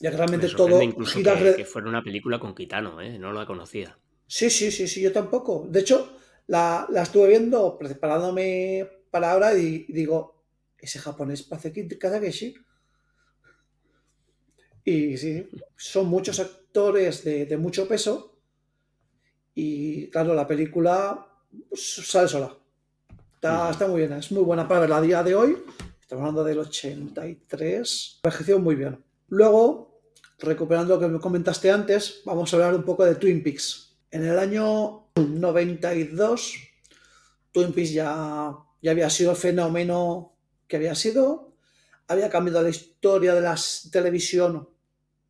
Ya que realmente todo incluso que, que, fuera una película con Kitano, ¿eh? no la conocía. Sí, sí, sí, sí, yo tampoco. De hecho, la, estuve viendo preparándome para ahora y digo, ese japonés parece que cada que sí. Y sí, son muchos actores de, mucho peso. Y claro, la película sale sola. Está, muy bien, es muy buena para verla a día de hoy. Estamos hablando del 83. Envejeció muy bien. Luego, recuperando lo que me comentaste antes, vamos a hablar un poco de Twin Peaks. En el año 92, Twin Peaks ya, ya había sido el fenómeno que había sido. Había cambiado la historia de la televisión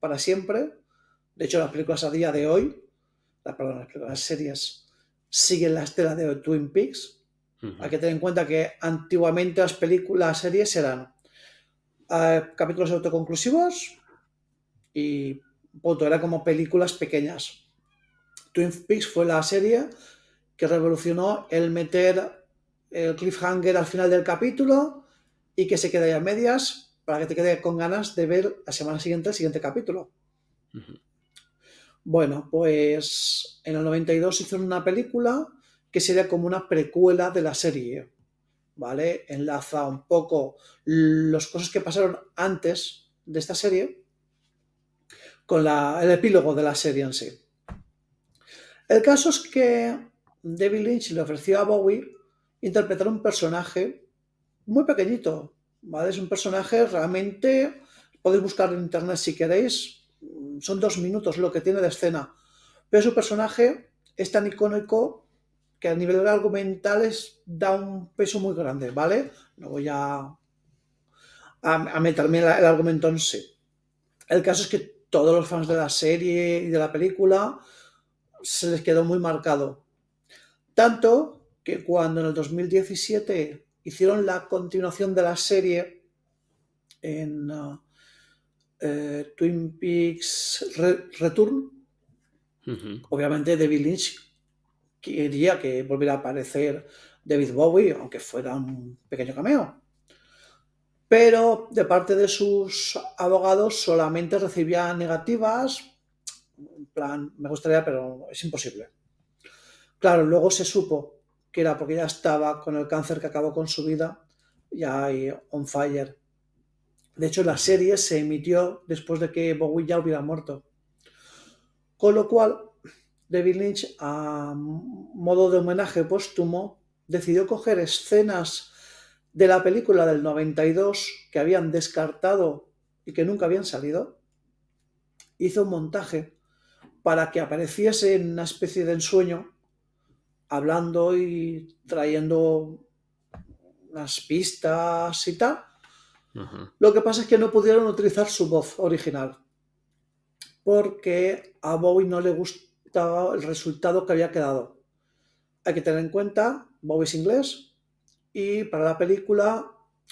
para siempre. De hecho, las películas a día de hoy, las, perdón, las, series siguen la estela de Twin Peaks. Hay que tener en cuenta que antiguamente las películas, las series eran eh, capítulos autoconclusivos y punto, era como películas pequeñas. Twin Peaks fue la serie que revolucionó el meter el cliffhanger al final del capítulo y que se quede ahí a medias para que te quede con ganas de ver la semana siguiente el siguiente capítulo. Bueno, pues en el 92 hicieron una película que sería como una precuela de la serie, ¿vale? Enlaza un poco las cosas que pasaron antes de esta serie con el epílogo de la serie en sí. El caso es que David Lynch le ofreció a Bowie interpretar un personaje muy pequeñito, ¿vale? Es un personaje realmente, podéis buscar en internet si queréis, son dos minutos lo que tiene de escena, pero su personaje es tan icónico que a nivel argumental da un peso muy grande, ¿vale? No voy a, a, meterme en el argumento en sí. El caso es que todos los fans de la serie y de la película se les quedó muy marcado. Tanto que cuando en el 2017 hicieron la continuación de la serie en uh, eh, Twin Peaks Return, obviamente David Lynch quería que volviera a aparecer David Bowie, aunque fuera un pequeño cameo. Pero de parte de sus abogados solamente recibía negativas. En plan, me gustaría, pero es imposible. Claro, luego se supo que era porque ya estaba con el cáncer que acabó con su vida, ya on fire. De hecho, la serie se emitió después de que Bowie ya hubiera muerto. Con lo cual, David Lynch, a modo de homenaje póstumo, decidió coger escenas de la película del 92 que habían descartado y que nunca habían salido. Hizo un montaje para que apareciese en una especie de ensueño, hablando y trayendo las pistas y tal lo que pasa es que no pudieron utilizar su voz original porque a Bowie no le gustaba el resultado que había quedado. Hay que tener en cuenta, Bowie es inglés y para la película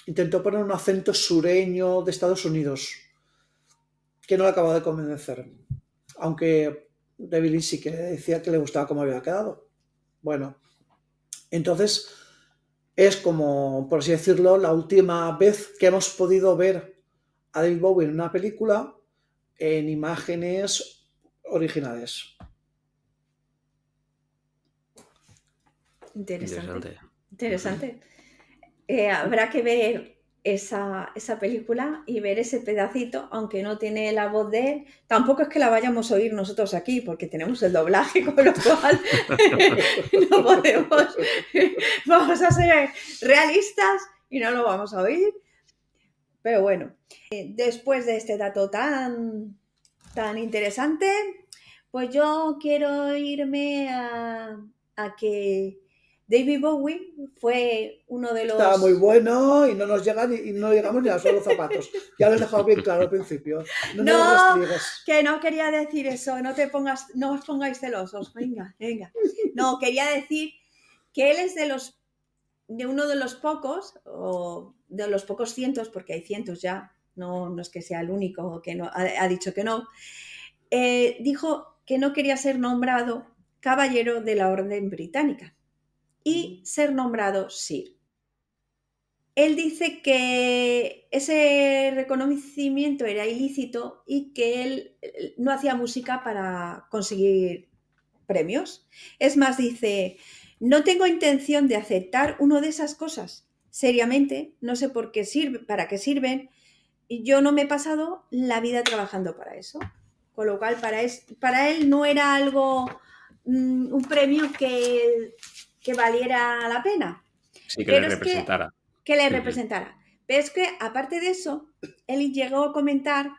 intentó poner un acento sureño de Estados Unidos que no le acababa de convencer. Aunque David Lee sí que decía que le gustaba cómo había quedado. Bueno, entonces es como, por así decirlo, la última vez que hemos podido ver a David Bowie en una película en imágenes originales. Interesante. Interesante. Eh, habrá que ver esa, película y ver ese pedacito, aunque no tiene la voz de él, tampoco es que la vayamos a oír nosotros aquí, porque tenemos el doblaje, con lo cual no podemos, vamos a ser realistas y no lo vamos a oír. Pero bueno, eh, después de este dato tan, tan interesante, pues yo quiero irme a, a que David Bowie fue uno de los. Estaba muy bueno y no nos llegan y no llegamos ni a los zapatos. Ya lo he dejado bien claro al principio. No, que no quería decir eso, no te pongas, no os pongáis celosos. Venga, venga. No, quería decir que él es de los de uno de los pocos, o de los pocos cientos, porque hay cientos ya, no, no es que sea el único que no, ha, dicho que no, eh, dijo que no quería ser nombrado caballero de la Orden Británica y ser nombrado Sir. Él dice que ese reconocimiento era ilícito y que él no hacía música para conseguir premios. Es más, dice, no tengo intención de aceptar uno de esas cosas. Seriamente, no sé por qué sirve, para qué sirven. Yo no me he pasado la vida trabajando para eso. Con lo cual, para, para él no era algo, mm, un premio que que valiera la pena. Sí, que le representara. Que, le representara. Pero es que, aparte de eso, él llegó a comentar,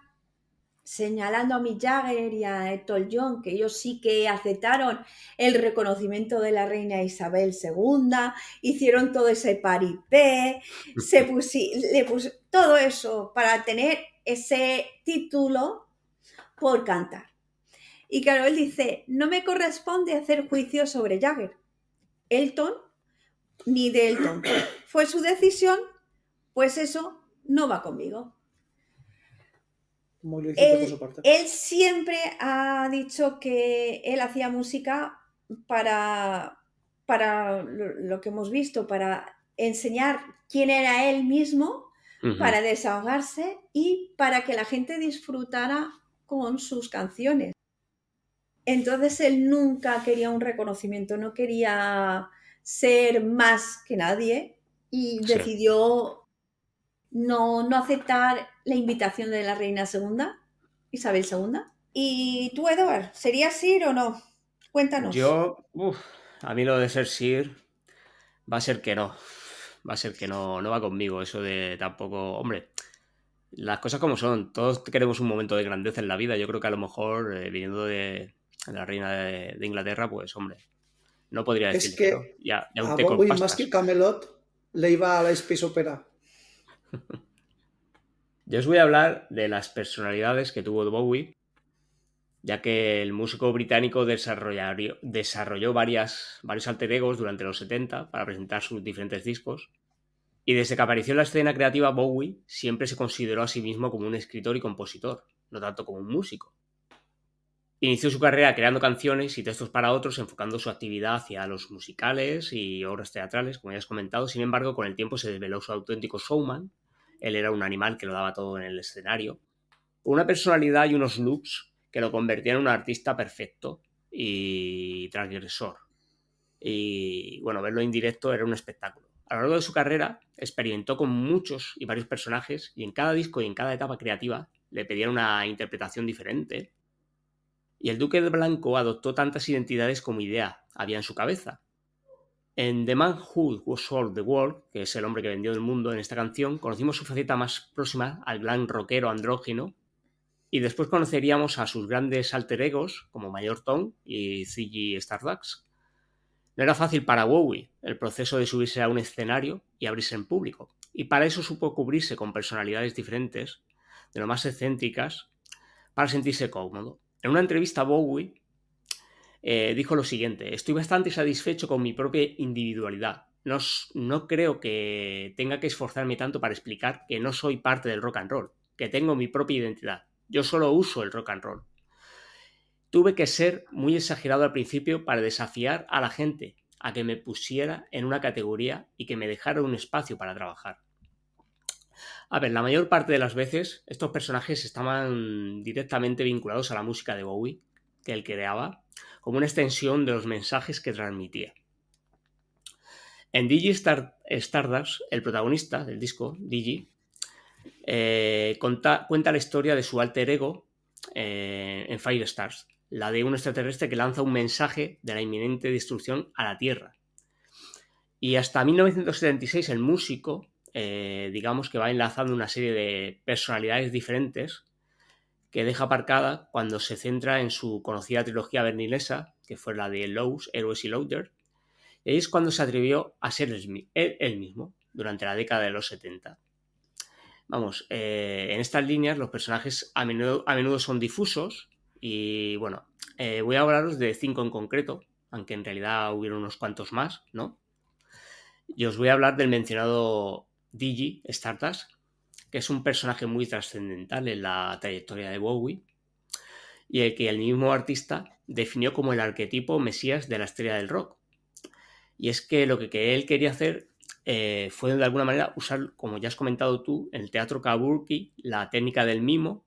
señalando a Mick Jagger y a Elton John, que ellos sí que aceptaron el reconocimiento de la reina Isabel II, hicieron todo ese paripé, se le puso todo eso para tener ese título por cantar. Y claro, él dice, no me corresponde hacer juicio sobre Jagger, Elton ni de Elton. Fue su decisión, pues eso no va conmigo. Muy lícito por Él, su parte. él siempre ha dicho que él hacía música para, para lo, que hemos visto, para enseñar quién era él mismo, para desahogarse y para que la gente disfrutara con sus canciones. Entonces él nunca quería un reconocimiento, no quería ser más que nadie y Sí. decidió no, no aceptar la invitación de la reina segunda, Isabel II. ¿Y tú, Edward, serías Sir o no? Cuéntanos. Yo, uf, a mí lo de ser Sir va a ser que no. Va a ser que no, no va conmigo. Eso de tampoco. Hombre, las cosas como son. Todos queremos un momento de grandeza en la vida. Yo creo que a lo mejor, eh, viniendo de, de la reina de, de Inglaterra, pues, hombre, no podría Es decir que no. Ya, ya un A té con Bowie más que Camelot le iba a la Space Opera. Yo os voy a hablar de las personalidades que tuvo Bowie, ya que el músico británico desarrolló, desarrolló varias, varios alter egos durante los 70 para presentar sus diferentes discos. Y desde que apareció en la escena creativa, Bowie siempre se consideró a sí mismo como un escritor y compositor, no tanto como un músico. Inició su carrera creando canciones y textos para otros, enfocando su actividad hacia los musicales y obras teatrales, como ya has comentado. Sin embargo, con el tiempo se desveló su auténtico showman. Él era un animal que lo daba todo en el escenario. Una personalidad y unos looks que lo convertían en un artista perfecto y transgresor. Y bueno, verlo en directo era un espectáculo. A lo largo de su carrera experimentó con muchos y varios personajes y en cada disco y en cada etapa creativa le pedían una interpretación diferente. Y el Duque de Blanco adoptó tantas identidades como idea había en su cabeza. En The Man Who Sold the World, que es el hombre que vendió el mundo en esta canción, conocimos su faceta más próxima al gran rockero andrógino y después conoceríamos a sus grandes alter egos como Mayor Tom y Ziggy Stardust. No era fácil para Bowie el proceso de subirse a un escenario y abrirse en público, y para eso supo cubrirse con personalidades diferentes, de lo más excéntricas, para sentirse cómodo. En una entrevista Bowie eh, dijo lo siguiente, estoy bastante satisfecho con mi propia individualidad. No, no creo que tenga que esforzarme tanto para explicar que no soy parte del rock and roll, que tengo mi propia identidad. Yo solo uso el rock and roll. Tuve que ser muy exagerado al principio para desafiar a la gente a que me pusiera en una categoría y que me dejara un espacio para trabajar. A ver, la mayor parte de las veces estos personajes estaban directamente vinculados a la música de Bowie que él creaba, como una extensión de los mensajes que transmitía. En Digi Star Stardust, el protagonista del disco, Digi, eh, cuenta la historia de su alter ego eh, en Fire Stars, la de un extraterrestre que lanza un mensaje de la inminente destrucción a la Tierra. Y hasta 1976 el músico, eh, digamos que va enlazando una serie de personalidades diferentes que deja aparcada cuando se centra en su conocida trilogía berlinesa, que fue la de Lowe's, Héroes y Loader, y ahí es cuando se atrevió a ser él, él mismo, durante la década de los 70. Vamos, eh, en estas líneas los personajes a menudo, a menudo son difusos y bueno, eh, voy a hablaros de cinco en concreto, aunque en realidad hubieron unos cuantos más, ¿no? Y os voy a hablar del mencionado Digi Stardust, que es un personaje muy trascendental en la trayectoria de Bowie y el que el mismo artista definió como el arquetipo mesías de la estrella del rock. Y es que lo que él quería hacer eh, fue de alguna manera usar, como ya has comentado tú, el teatro kabuki, la técnica del mimo,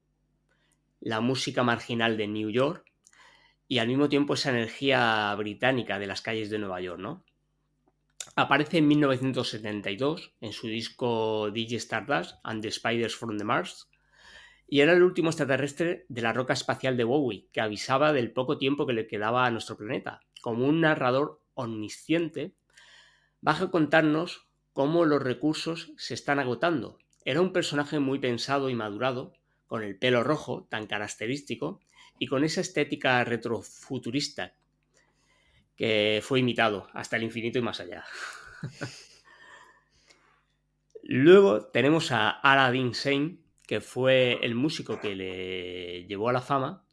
la música marginal de New York y al mismo tiempo esa energía británica de las calles de Nueva York, ¿no? Aparece en 1972 en su disco Digi Stardust and the Spiders from the Mars y era el último extraterrestre de la roca espacial de Bowie que avisaba del poco tiempo que le quedaba a nuestro planeta. Como un narrador omnisciente, baja a contarnos cómo los recursos se están agotando. Era un personaje muy pensado y madurado, con el pelo rojo tan característico y con esa estética retrofuturista que fue imitado hasta el infinito y más allá. Luego tenemos a Aladdin Sane, que fue el músico que le llevó a la fama,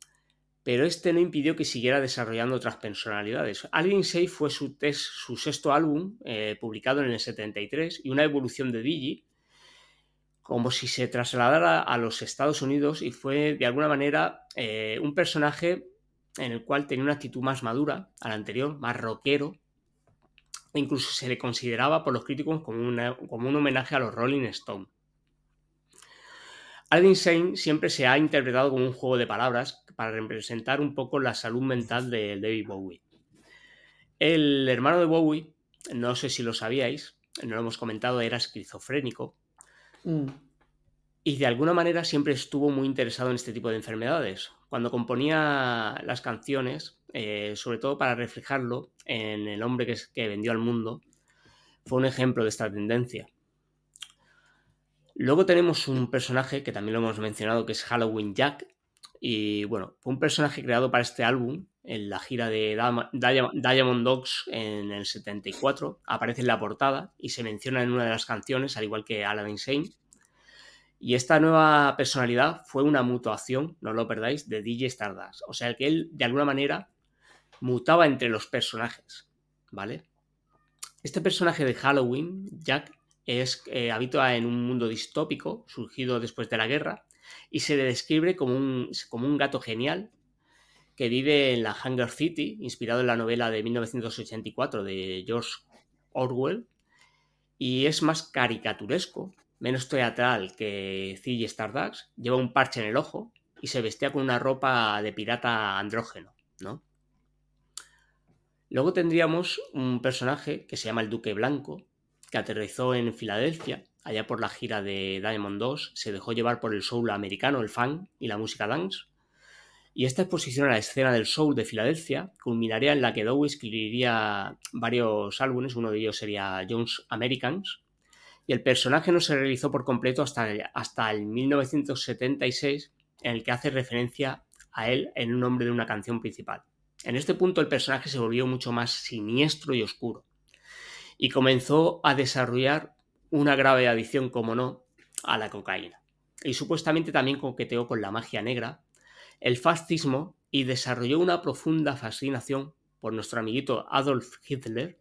pero este no impidió que siguiera desarrollando otras personalidades. Aladdin Sane fue su, test, su sexto álbum, eh, publicado en el 73, y una evolución de Digi, como si se trasladara a los Estados Unidos y fue de alguna manera eh, un personaje en el cual tenía una actitud más madura al anterior, más rockero. E incluso se le consideraba por los críticos como, como un homenaje a los Rolling Stones. Aladdin Sane siempre se ha interpretado como un juego de palabras para representar un poco la salud mental de David Bowie. El hermano de Bowie, no sé si lo sabíais, no lo hemos comentado, era esquizofrénico Mm. Y de alguna manera siempre estuvo muy interesado en este tipo de enfermedades. Cuando componía las canciones, eh, sobre todo para reflejarlo en el hombre que, vendió al mundo, fue un ejemplo de esta tendencia. Luego tenemos un personaje que también lo hemos mencionado, que es Halloween Jack. Y bueno, fue un personaje creado para este álbum en la gira de Diamond Dogs en el 74. Aparece en la portada y se menciona en una de las canciones, al igual que Aladdin Sane. Y esta nueva personalidad fue una mutuación, no lo perdáis, de DJ Stardust. O sea que él, de alguna manera, mutaba entre los personajes, ¿vale? Este personaje de Halloween, Jack, es, eh, habita en un mundo distópico surgido después de la guerra y se le describe como un, como un gato genial que vive en la Hunger City, inspirado en la novela de 1984 de George Orwell, y es más caricaturesco, menos teatral que Ziggy Stardust, lleva un parche en el ojo y se vestía con una ropa de pirata andrógeno, ¿no? Luego tendríamos un personaje que se llama el Duque Blanco, que aterrizó en Filadelfia, allá por la gira de Diamond 2, se dejó llevar por el soul americano, el funk y la música dance, y esta exposición a la escena del soul de Filadelfia culminaría en la que Dowie escribiría varios álbumes, uno de ellos sería Jones Americans, y el personaje no se realizó por completo hasta, hasta el 1976, en el que hace referencia a él en un nombre de una canción principal. En este punto el personaje se volvió mucho más siniestro y oscuro, y comenzó a desarrollar una grave adicción, como no, a la cocaína. Y supuestamente también coqueteó con la magia negra, el fascismo y desarrolló una profunda fascinación por nuestro amiguito Adolf Hitler.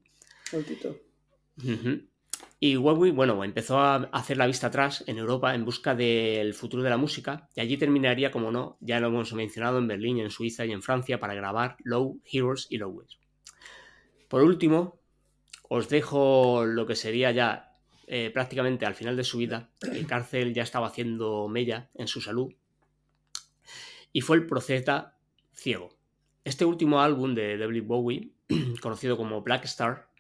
Y Huawei, bueno, empezó a hacer la vista atrás en Europa en busca del futuro de la música y allí terminaría, como no, ya lo hemos mencionado, en Berlín, en Suiza y en Francia para grabar Low, Heroes y Lowes. Por último, os dejo lo que sería ya eh, prácticamente al final de su vida. El cárcel ya estaba haciendo mella en su salud y fue el Profeta Ciego. Este último álbum de David Bowie, conocido como Black Star,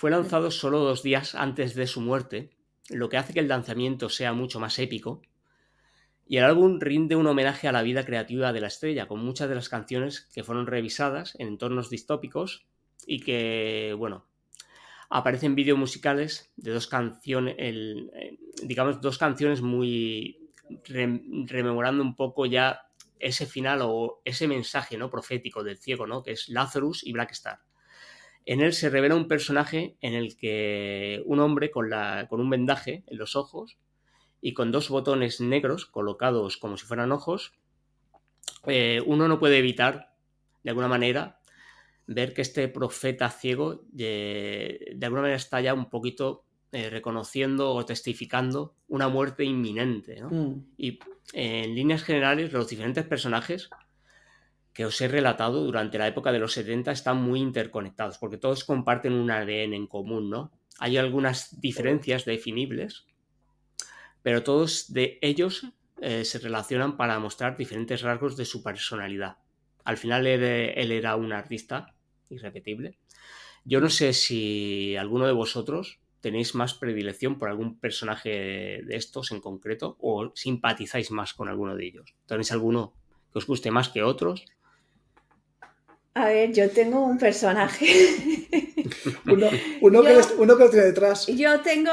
fue lanzado solo dos días antes de su muerte, lo que hace que el lanzamiento sea mucho más épico. Y el álbum rinde un homenaje a la vida creativa de la estrella, con muchas de las canciones que fueron revisadas en entornos distópicos y que, bueno, aparecen vídeos musicales de dos canciones, digamos, dos canciones muy rememorando un poco ya ese final o ese mensaje ¿no? profético del ciego, ¿no? que es Lazarus y Black Star. En él se revela un personaje en el que un hombre con, la, con un vendaje en los ojos y con dos botones negros colocados como si fueran ojos, eh, uno no puede evitar, de alguna manera, ver que este profeta ciego de, de alguna manera está ya un poquito eh, reconociendo o testificando una muerte inminente. Mm. Y en líneas generales, los diferentes personajes que os he relatado durante la época de los 70 están muy interconectados, porque todos comparten un ADN en común, ¿no? Hay algunas diferencias definibles, pero todos de ellos eh, se relacionan para mostrar diferentes rasgos de su personalidad. Al final él era un artista irrepetible. Yo no sé si alguno de vosotros tenéis más predilección por algún personaje de estos en concreto o simpatizáis más con alguno de ellos? ¿Tenéis alguno que os guste más que otros? A ver, yo tengo un personaje. uno, uno, que uno, que lo tiene detrás. Yo tengo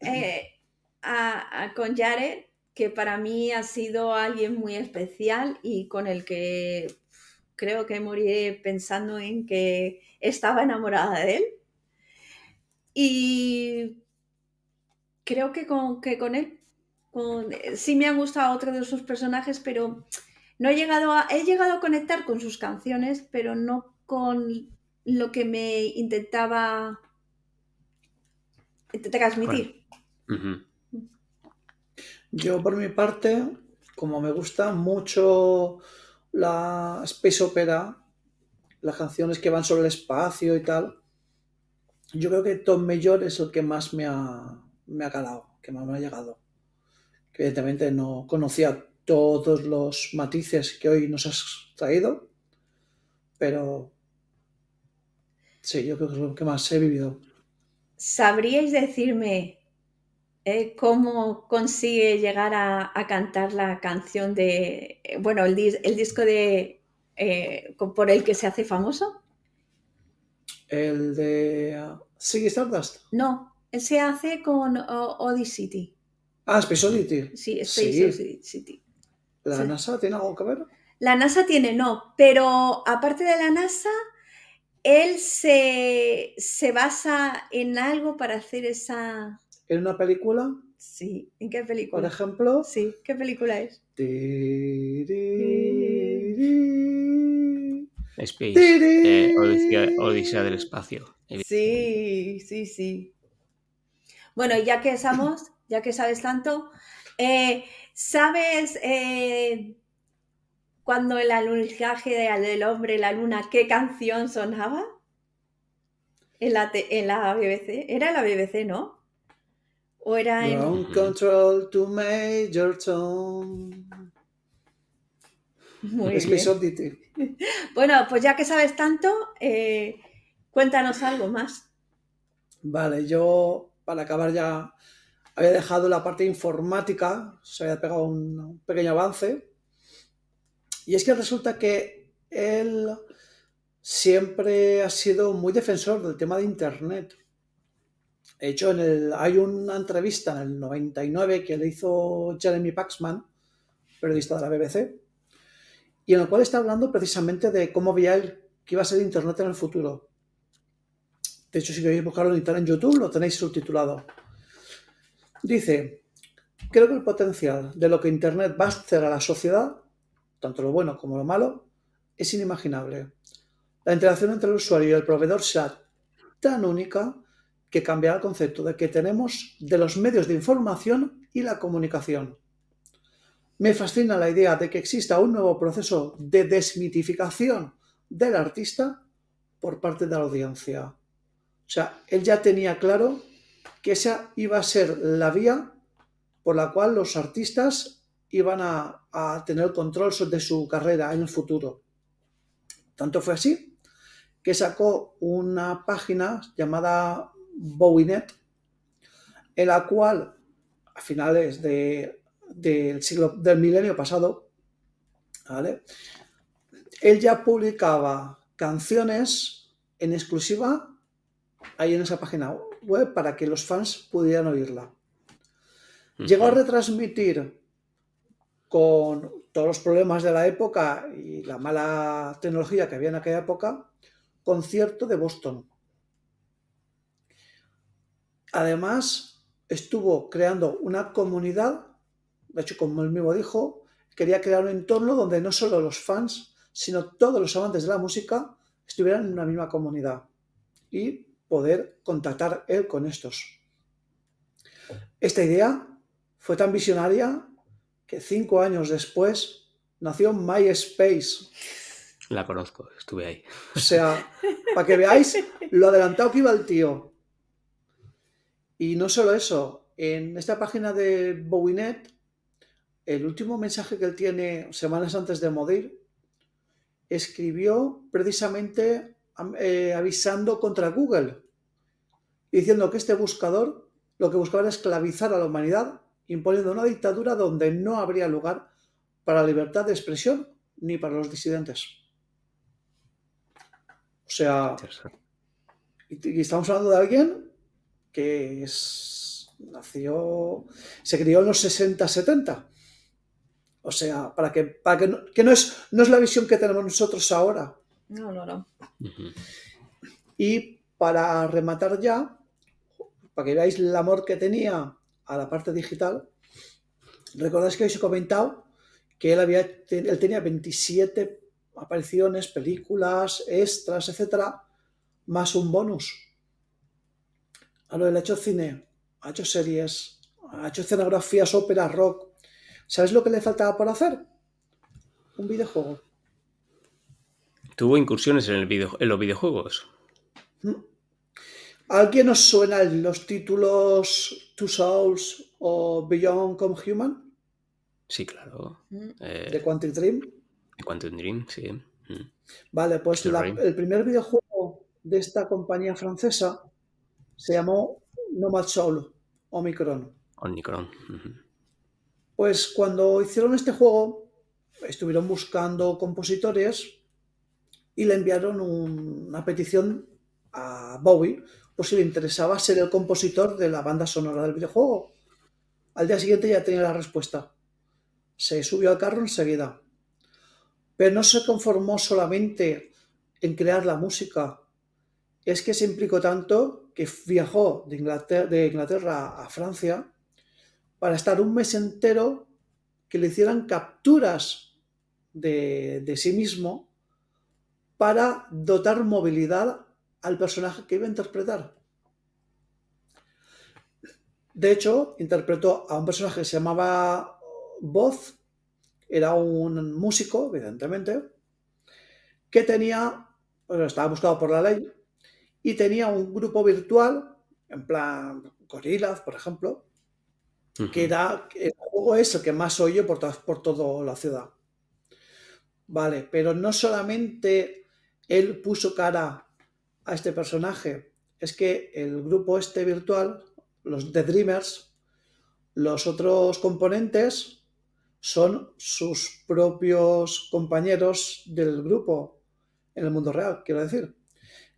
eh, a, con Jared, que para mí ha sido alguien muy especial y con el que creo que moriré pensando en que estaba enamorada de él. Y creo que con, que con él eh, sí me han gustado otros de sus personajes, pero no he llegado a, he llegado a conectar con sus canciones, pero no con lo que me intentaba transmitir. Yo por mi parte, como me gusta mucho la space opera, las canciones que van sobre el espacio y tal, yo creo que Tom Mayor es el que más me ha, me ha calado, que más me ha llegado. Que evidentemente no conocía todos los matices que hoy nos has traído, pero sí, yo creo que es lo que más he vivido. ¿Sabríais decirme eh, cómo consigue llegar a, a, cantar la canción de, bueno, el, dis, el disco de eh, por el que se hace famoso? El de uh, Stardust. No, se hace con Odyssey. Ah, Space Oddity. Sí, Space sí. Odyssey. ¿La sí. NASA tiene algo que ver? La NASA tiene, no, pero aparte de la NASA, él se, se basa en algo para hacer esa... ¿En una película? Sí, ¿en qué película? Por ejemplo. Sí, ¿qué película es? Space, eh, Odisea, Odisea, del espacio. Sí, sí, sí. Bueno, ya que estamos, ya que sabes tanto, eh, ¿sabes eh, cuando el alunizaje del hombre, la luna, qué canción sonaba? En la, en la BBC. Era la BBC, ¿no? ¿O era en... Ground control to Major Tom. Muy es bien. Bueno, pues ya que sabes tanto, eh, cuéntanos algo más. Vale, yo para acabar ya había dejado la parte informática, se había pegado un pequeño avance. Y es que resulta que él siempre ha sido muy defensor del tema de Internet. De hecho, en el, hay una entrevista en el 99 que le hizo Jeremy Paxman, periodista de la BBC, y en el cual está hablando precisamente de cómo veía él que iba a ser Internet en el futuro. De hecho, si queréis buscarlo en YouTube, lo tenéis subtitulado. Dice, creo que el potencial de lo que Internet va a hacer a la sociedad, tanto lo bueno como lo malo, es inimaginable. La interacción entre el usuario y el proveedor será tan única que cambiará el concepto de que tenemos de los medios de información y la comunicación. Me fascina la idea de que exista un nuevo proceso de desmitificación del artista por parte de la audiencia. O sea, él ya tenía claro que esa iba a ser la vía por la cual los artistas iban a, tener control de su carrera en el futuro. Tanto fue así que sacó una página llamada Bowienet, en la cual a finales de, del siglo del milenio pasado, ¿vale? él ya publicaba canciones en exclusiva ahí en esa página web para que los fans pudieran oírla. Llegó a retransmitir con todos los problemas de la época y la mala tecnología que había en aquella época, concierto de Boston. Además, estuvo creando una comunidad, de hecho, como él mismo dijo, quería crear un entorno donde no solo los fans, sino todos los amantes de la música estuvieran en una misma comunidad y poder contactar él con estos. Esta idea fue tan visionaria que cinco años después nació MySpace. La conozco, estuve ahí. O sea, para que veáis lo adelantado que iba el tío. Y no solo eso, en esta página de Bowienet, el último mensaje que él tiene semanas antes de morir, escribió precisamente eh, avisando contra Google, diciendo que este buscador lo que buscaba era esclavizar a la humanidad, imponiendo una dictadura donde no habría lugar para la libertad de expresión ni para los disidentes. O sea, y, estamos hablando de alguien que es, nació, se crió en los 60-70. O sea, para que, para que, no, que no, es, no es la visión que tenemos nosotros ahora. No, no, no. Uh -huh. Y para rematar ya, para que veáis el amor que tenía a la parte digital, recordáis que os he comentado que él, había, él tenía 27 apariciones, películas, extras, etcétera, más un bonus. A lo él ha hecho cine, ha hecho series, ha hecho escenografías, ópera, rock. ¿Sabes lo que le faltaba por hacer? Un videojuego. Tuvo incursiones en, el video, en los videojuegos. ¿Mm? ¿A ¿Alguien os suena los títulos Two Souls o Beyond Come Human? Sí, claro. Mm. Eh, De Quantic Dream. de Quantum Dream, sí. Mm. Vale, pues la- el primer videojuego de esta compañía francesa se llamó Nomad Soul, Omicron. Omnicron. ujú. Pues cuando hicieron este juego, estuvieron buscando compositores y le enviaron un- una petición a Bowie por si le interesaba ser el compositor de la banda sonora del videojuego. Al día siguiente ya tenía la respuesta. Se subió al carro enseguida. Pero no se conformó solamente en crear la música. Es que se implicó tanto que viajó de Inglaterra, de Inglaterra a Francia para estar un mes entero que le hicieran capturas de, de sí mismo para dotar movilidad al personaje que iba a interpretar. De hecho, interpretó a un personaje que se llamaba Voz, era un músico, evidentemente, que tenía, bueno, estaba buscado por la ley, y tenía un grupo virtual, en plan Gorillaz, por ejemplo, que era el juego es el que más oye por, por toda la ciudad. Vale, pero no solamente él puso cara a este personaje, es que el grupo este virtual, los The Dreamers, los otros componentes son sus propios compañeros del grupo en el mundo real, quiero decir.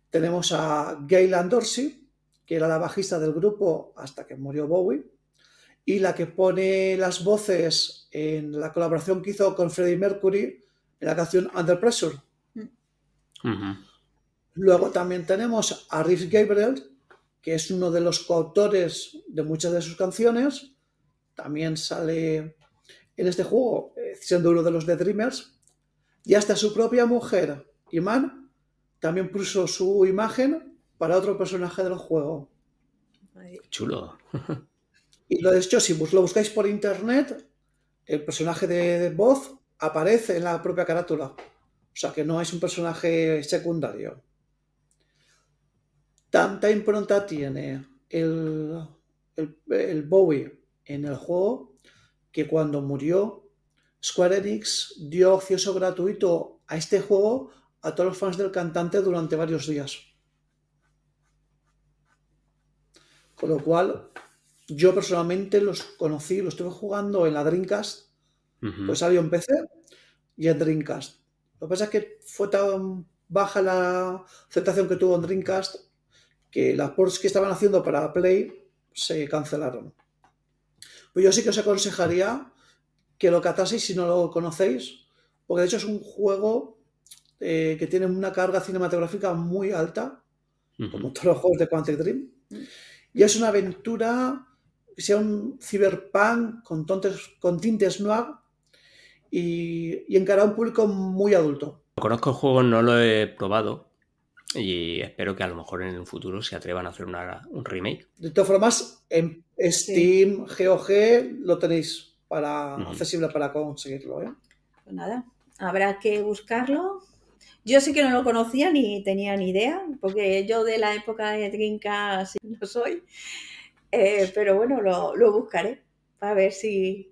Tenemos a Gaylan Dorsey, que era la bajista del grupo hasta que murió Bowie, y la que pone las voces en la colaboración que hizo con Freddie Mercury en la canción Under Pressure. Luego también tenemos a Riff Gabriel, que es uno de los coautores de muchas de sus canciones. También sale en este juego, eh, siendo uno de los The Dreamers. Y hasta su propia mujer, Iman, también puso su imagen para otro personaje del juego. Ay, Chulo. Y lo de hecho, si lo buscáis por internet, el personaje de, de voz aparece en la propia carátula. O sea que no es un personaje secundario. Tanta impronta tiene el, el- el Bowie en el juego que cuando murió, Square Enix dio acceso gratuito a este juego a todos los fans del cantante durante varios días. Con lo cual, yo personalmente los conocí, los estuve jugando en la Dreamcast, pues salió en PC y en Dreamcast. Lo que pasa es que fue tan baja la aceptación que tuvo en Dreamcast que las ports que estaban haciendo para Play se cancelaron. Pues yo sí que os aconsejaría que lo cataseis si no lo conocéis, porque de hecho es un juego eh, que tiene una carga cinematográfica muy alta, como todos los juegos de Quantic Dream. Y es una aventura, que sea un cyberpunk con, tontes- con tintes noir y, y encarado a un público muy adulto. Conozco el juego, no lo he probado y espero que a lo mejor en un futuro se atrevan a hacer una- un remake. De todas formas, en Steam, GOG, lo tenéis para, accesible para conseguirlo. ¿eh? Pues nada, habrá que buscarlo. Yo sí que no lo conocía ni tenía ni idea, porque yo de la época de Dreamcast no soy. Eh, pero bueno, lo, lo buscaré para ver si.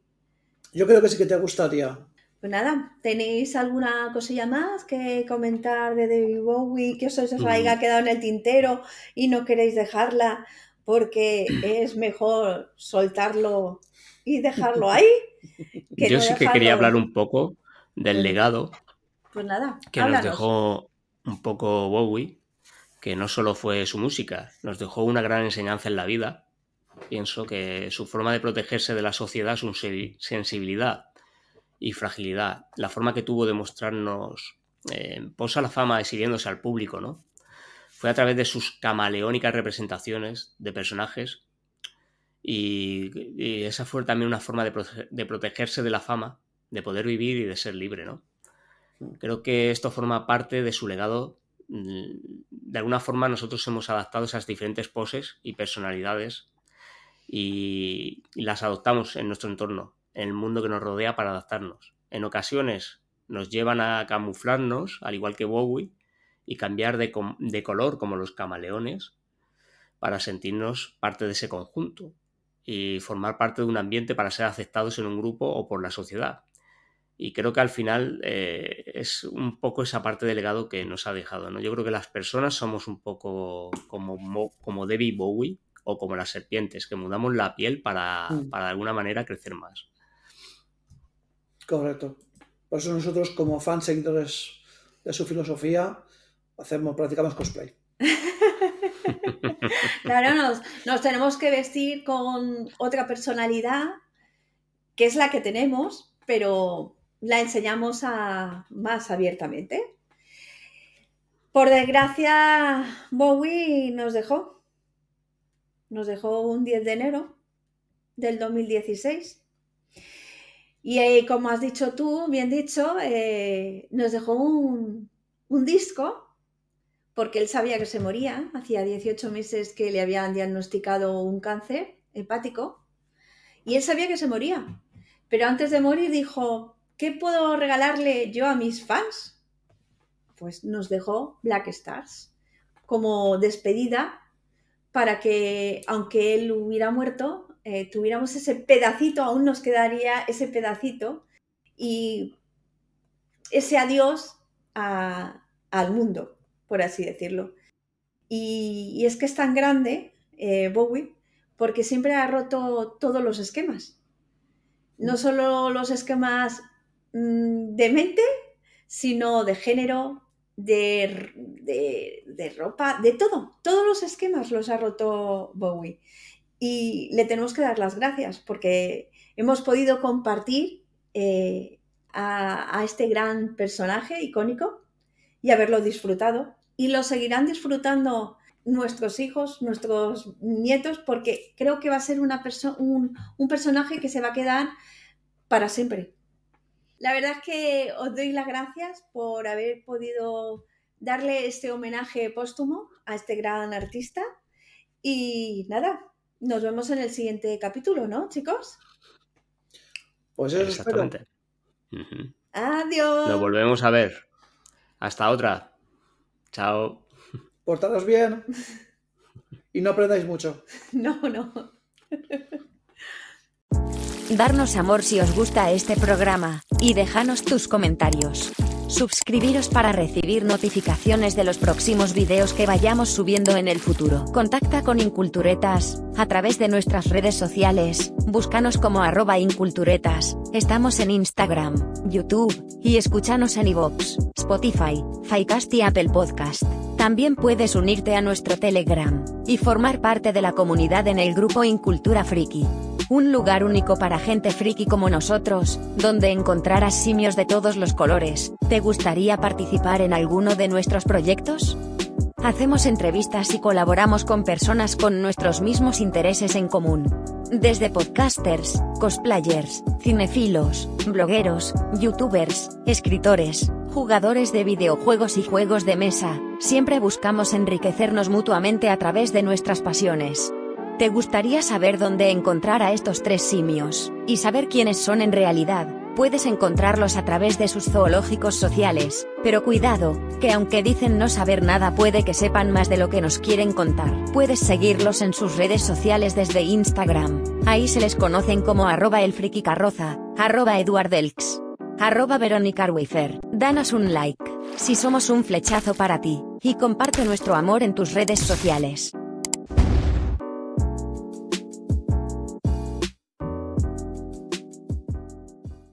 Yo creo que sí que te gustaría. Pues nada, ¿tenéis alguna cosilla más que comentar de David Bowie que os, os Mm. haya quedado en el tintero y no queréis dejarla porque es mejor soltarlo y dejarlo ahí? que Yo no sí que quería hablar un poco del legado Pues nada, que nos dejó un poco Bowie, que no solo fue su música, nos dejó una gran enseñanza en la vida. Pienso que su forma de protegerse de la sociedad, su se- sensibilidad y fragilidad, la forma que tuvo de mostrarnos eh, posa la fama exhibiéndose al público, ¿no? Fue a través de sus camaleónicas representaciones de personajes y, esa fue también una forma de, prote- de protegerse de la fama, de poder vivir y de ser libre, ¿no? Creo que esto forma parte de su legado. Mm, De alguna forma nosotros hemos adaptado esas diferentes poses y personalidades y, las adoptamos en nuestro entorno, en el mundo que nos rodea para adaptarnos. En ocasiones nos llevan a camuflarnos, al igual que Bowie, y cambiar de, de color como los camaleones para sentirnos parte de ese conjunto y formar parte de un ambiente para ser aceptados en un grupo o por la sociedad. Y creo que al final eh, es un poco esa parte del legado que nos ha dejado. ¿no? Yo creo que las personas somos un poco como, como Debbie Bowie o como las serpientes, que mudamos la piel para, mm. para de alguna manera crecer más. Correcto. Por eso nosotros, como fans seguidores de su filosofía, hacemos, practicamos cosplay. claro, nos, tenemos que vestir con otra personalidad, que es la que tenemos, pero la enseñamos a, más abiertamente. Por desgracia, Bowie nos dejó. Nos dejó un 10 de enero del 2016. Y eh, como has dicho tú, bien dicho, eh, nos dejó un, un disco porque él sabía que se moría. Hacía 18 meses que le habían diagnosticado un cáncer hepático y él sabía que se moría. Pero antes de morir dijo, ¿qué puedo regalarle yo a mis fans? Pues nos dejó Black Stars como despedida para que, aunque él hubiera muerto, eh, tuviéramos ese pedacito, aún nos quedaría ese pedacito y ese adiós al mundo por así decirlo. Y, es que es tan grande eh, Bowie porque siempre ha roto todos los esquemas. No mm. solo los esquemas mm, de mente, sino de género, de, de, ropa, de todo. Todos los esquemas los ha roto Bowie. Y le tenemos que dar las gracias porque hemos podido compartir eh, a, este gran personaje icónico y haberlo disfrutado. Y lo seguirán disfrutando nuestros hijos, nuestros nietos, porque creo que va a ser una un, un personaje que se va a quedar para siempre. La verdad es que os doy las gracias por haber podido darle este homenaje póstumo a este gran artista. Y nada, nos vemos en el siguiente capítulo, ¿no, chicos? Pues eso Exactamente. Adiós. Nos volvemos a ver. Hasta otra. Chao. Portaros bien. Y no aprendáis mucho. No, no. Darnos amor si os gusta este programa, y dejanos tus comentarios. Suscribiros para recibir notificaciones de los próximos videos que vayamos subiendo en el futuro. Contacta con Inculturetas, a través de nuestras redes sociales, búscanos como arroba Inculturetas, estamos en Instagram, YouTube, y escúchanos en iVoox, Spotify, Ficast y Apple Podcast. También puedes unirte a nuestro Telegram, y formar parte de la comunidad en el grupo Incultura Friki. Un lugar único para gente friki como nosotros, donde encontrarás simios de todos los colores. ¿Te gustaría participar en alguno de nuestros proyectos? Hacemos entrevistas y colaboramos con personas con nuestros mismos intereses en común. Desde podcasters, cosplayers, cinefilos, blogueros, youtubers, escritores, jugadores de videojuegos y juegos de mesa, siempre buscamos enriquecernos mutuamente a través de nuestras pasiones. ¿Te gustaría saber dónde encontrar a estos tres simios, y saber quiénes son en realidad? Puedes encontrarlos a través de sus zoológicos sociales, pero cuidado, que aunque dicen no saber nada puede que sepan más de lo que nos quieren contar. Puedes seguirlos en sus redes sociales desde Instagram, ahí se les conocen como arroba elfrikicarroza, arroba eduardelx, arroba verónica Danos un like, si somos un flechazo para ti, y comparte nuestro amor en tus redes sociales.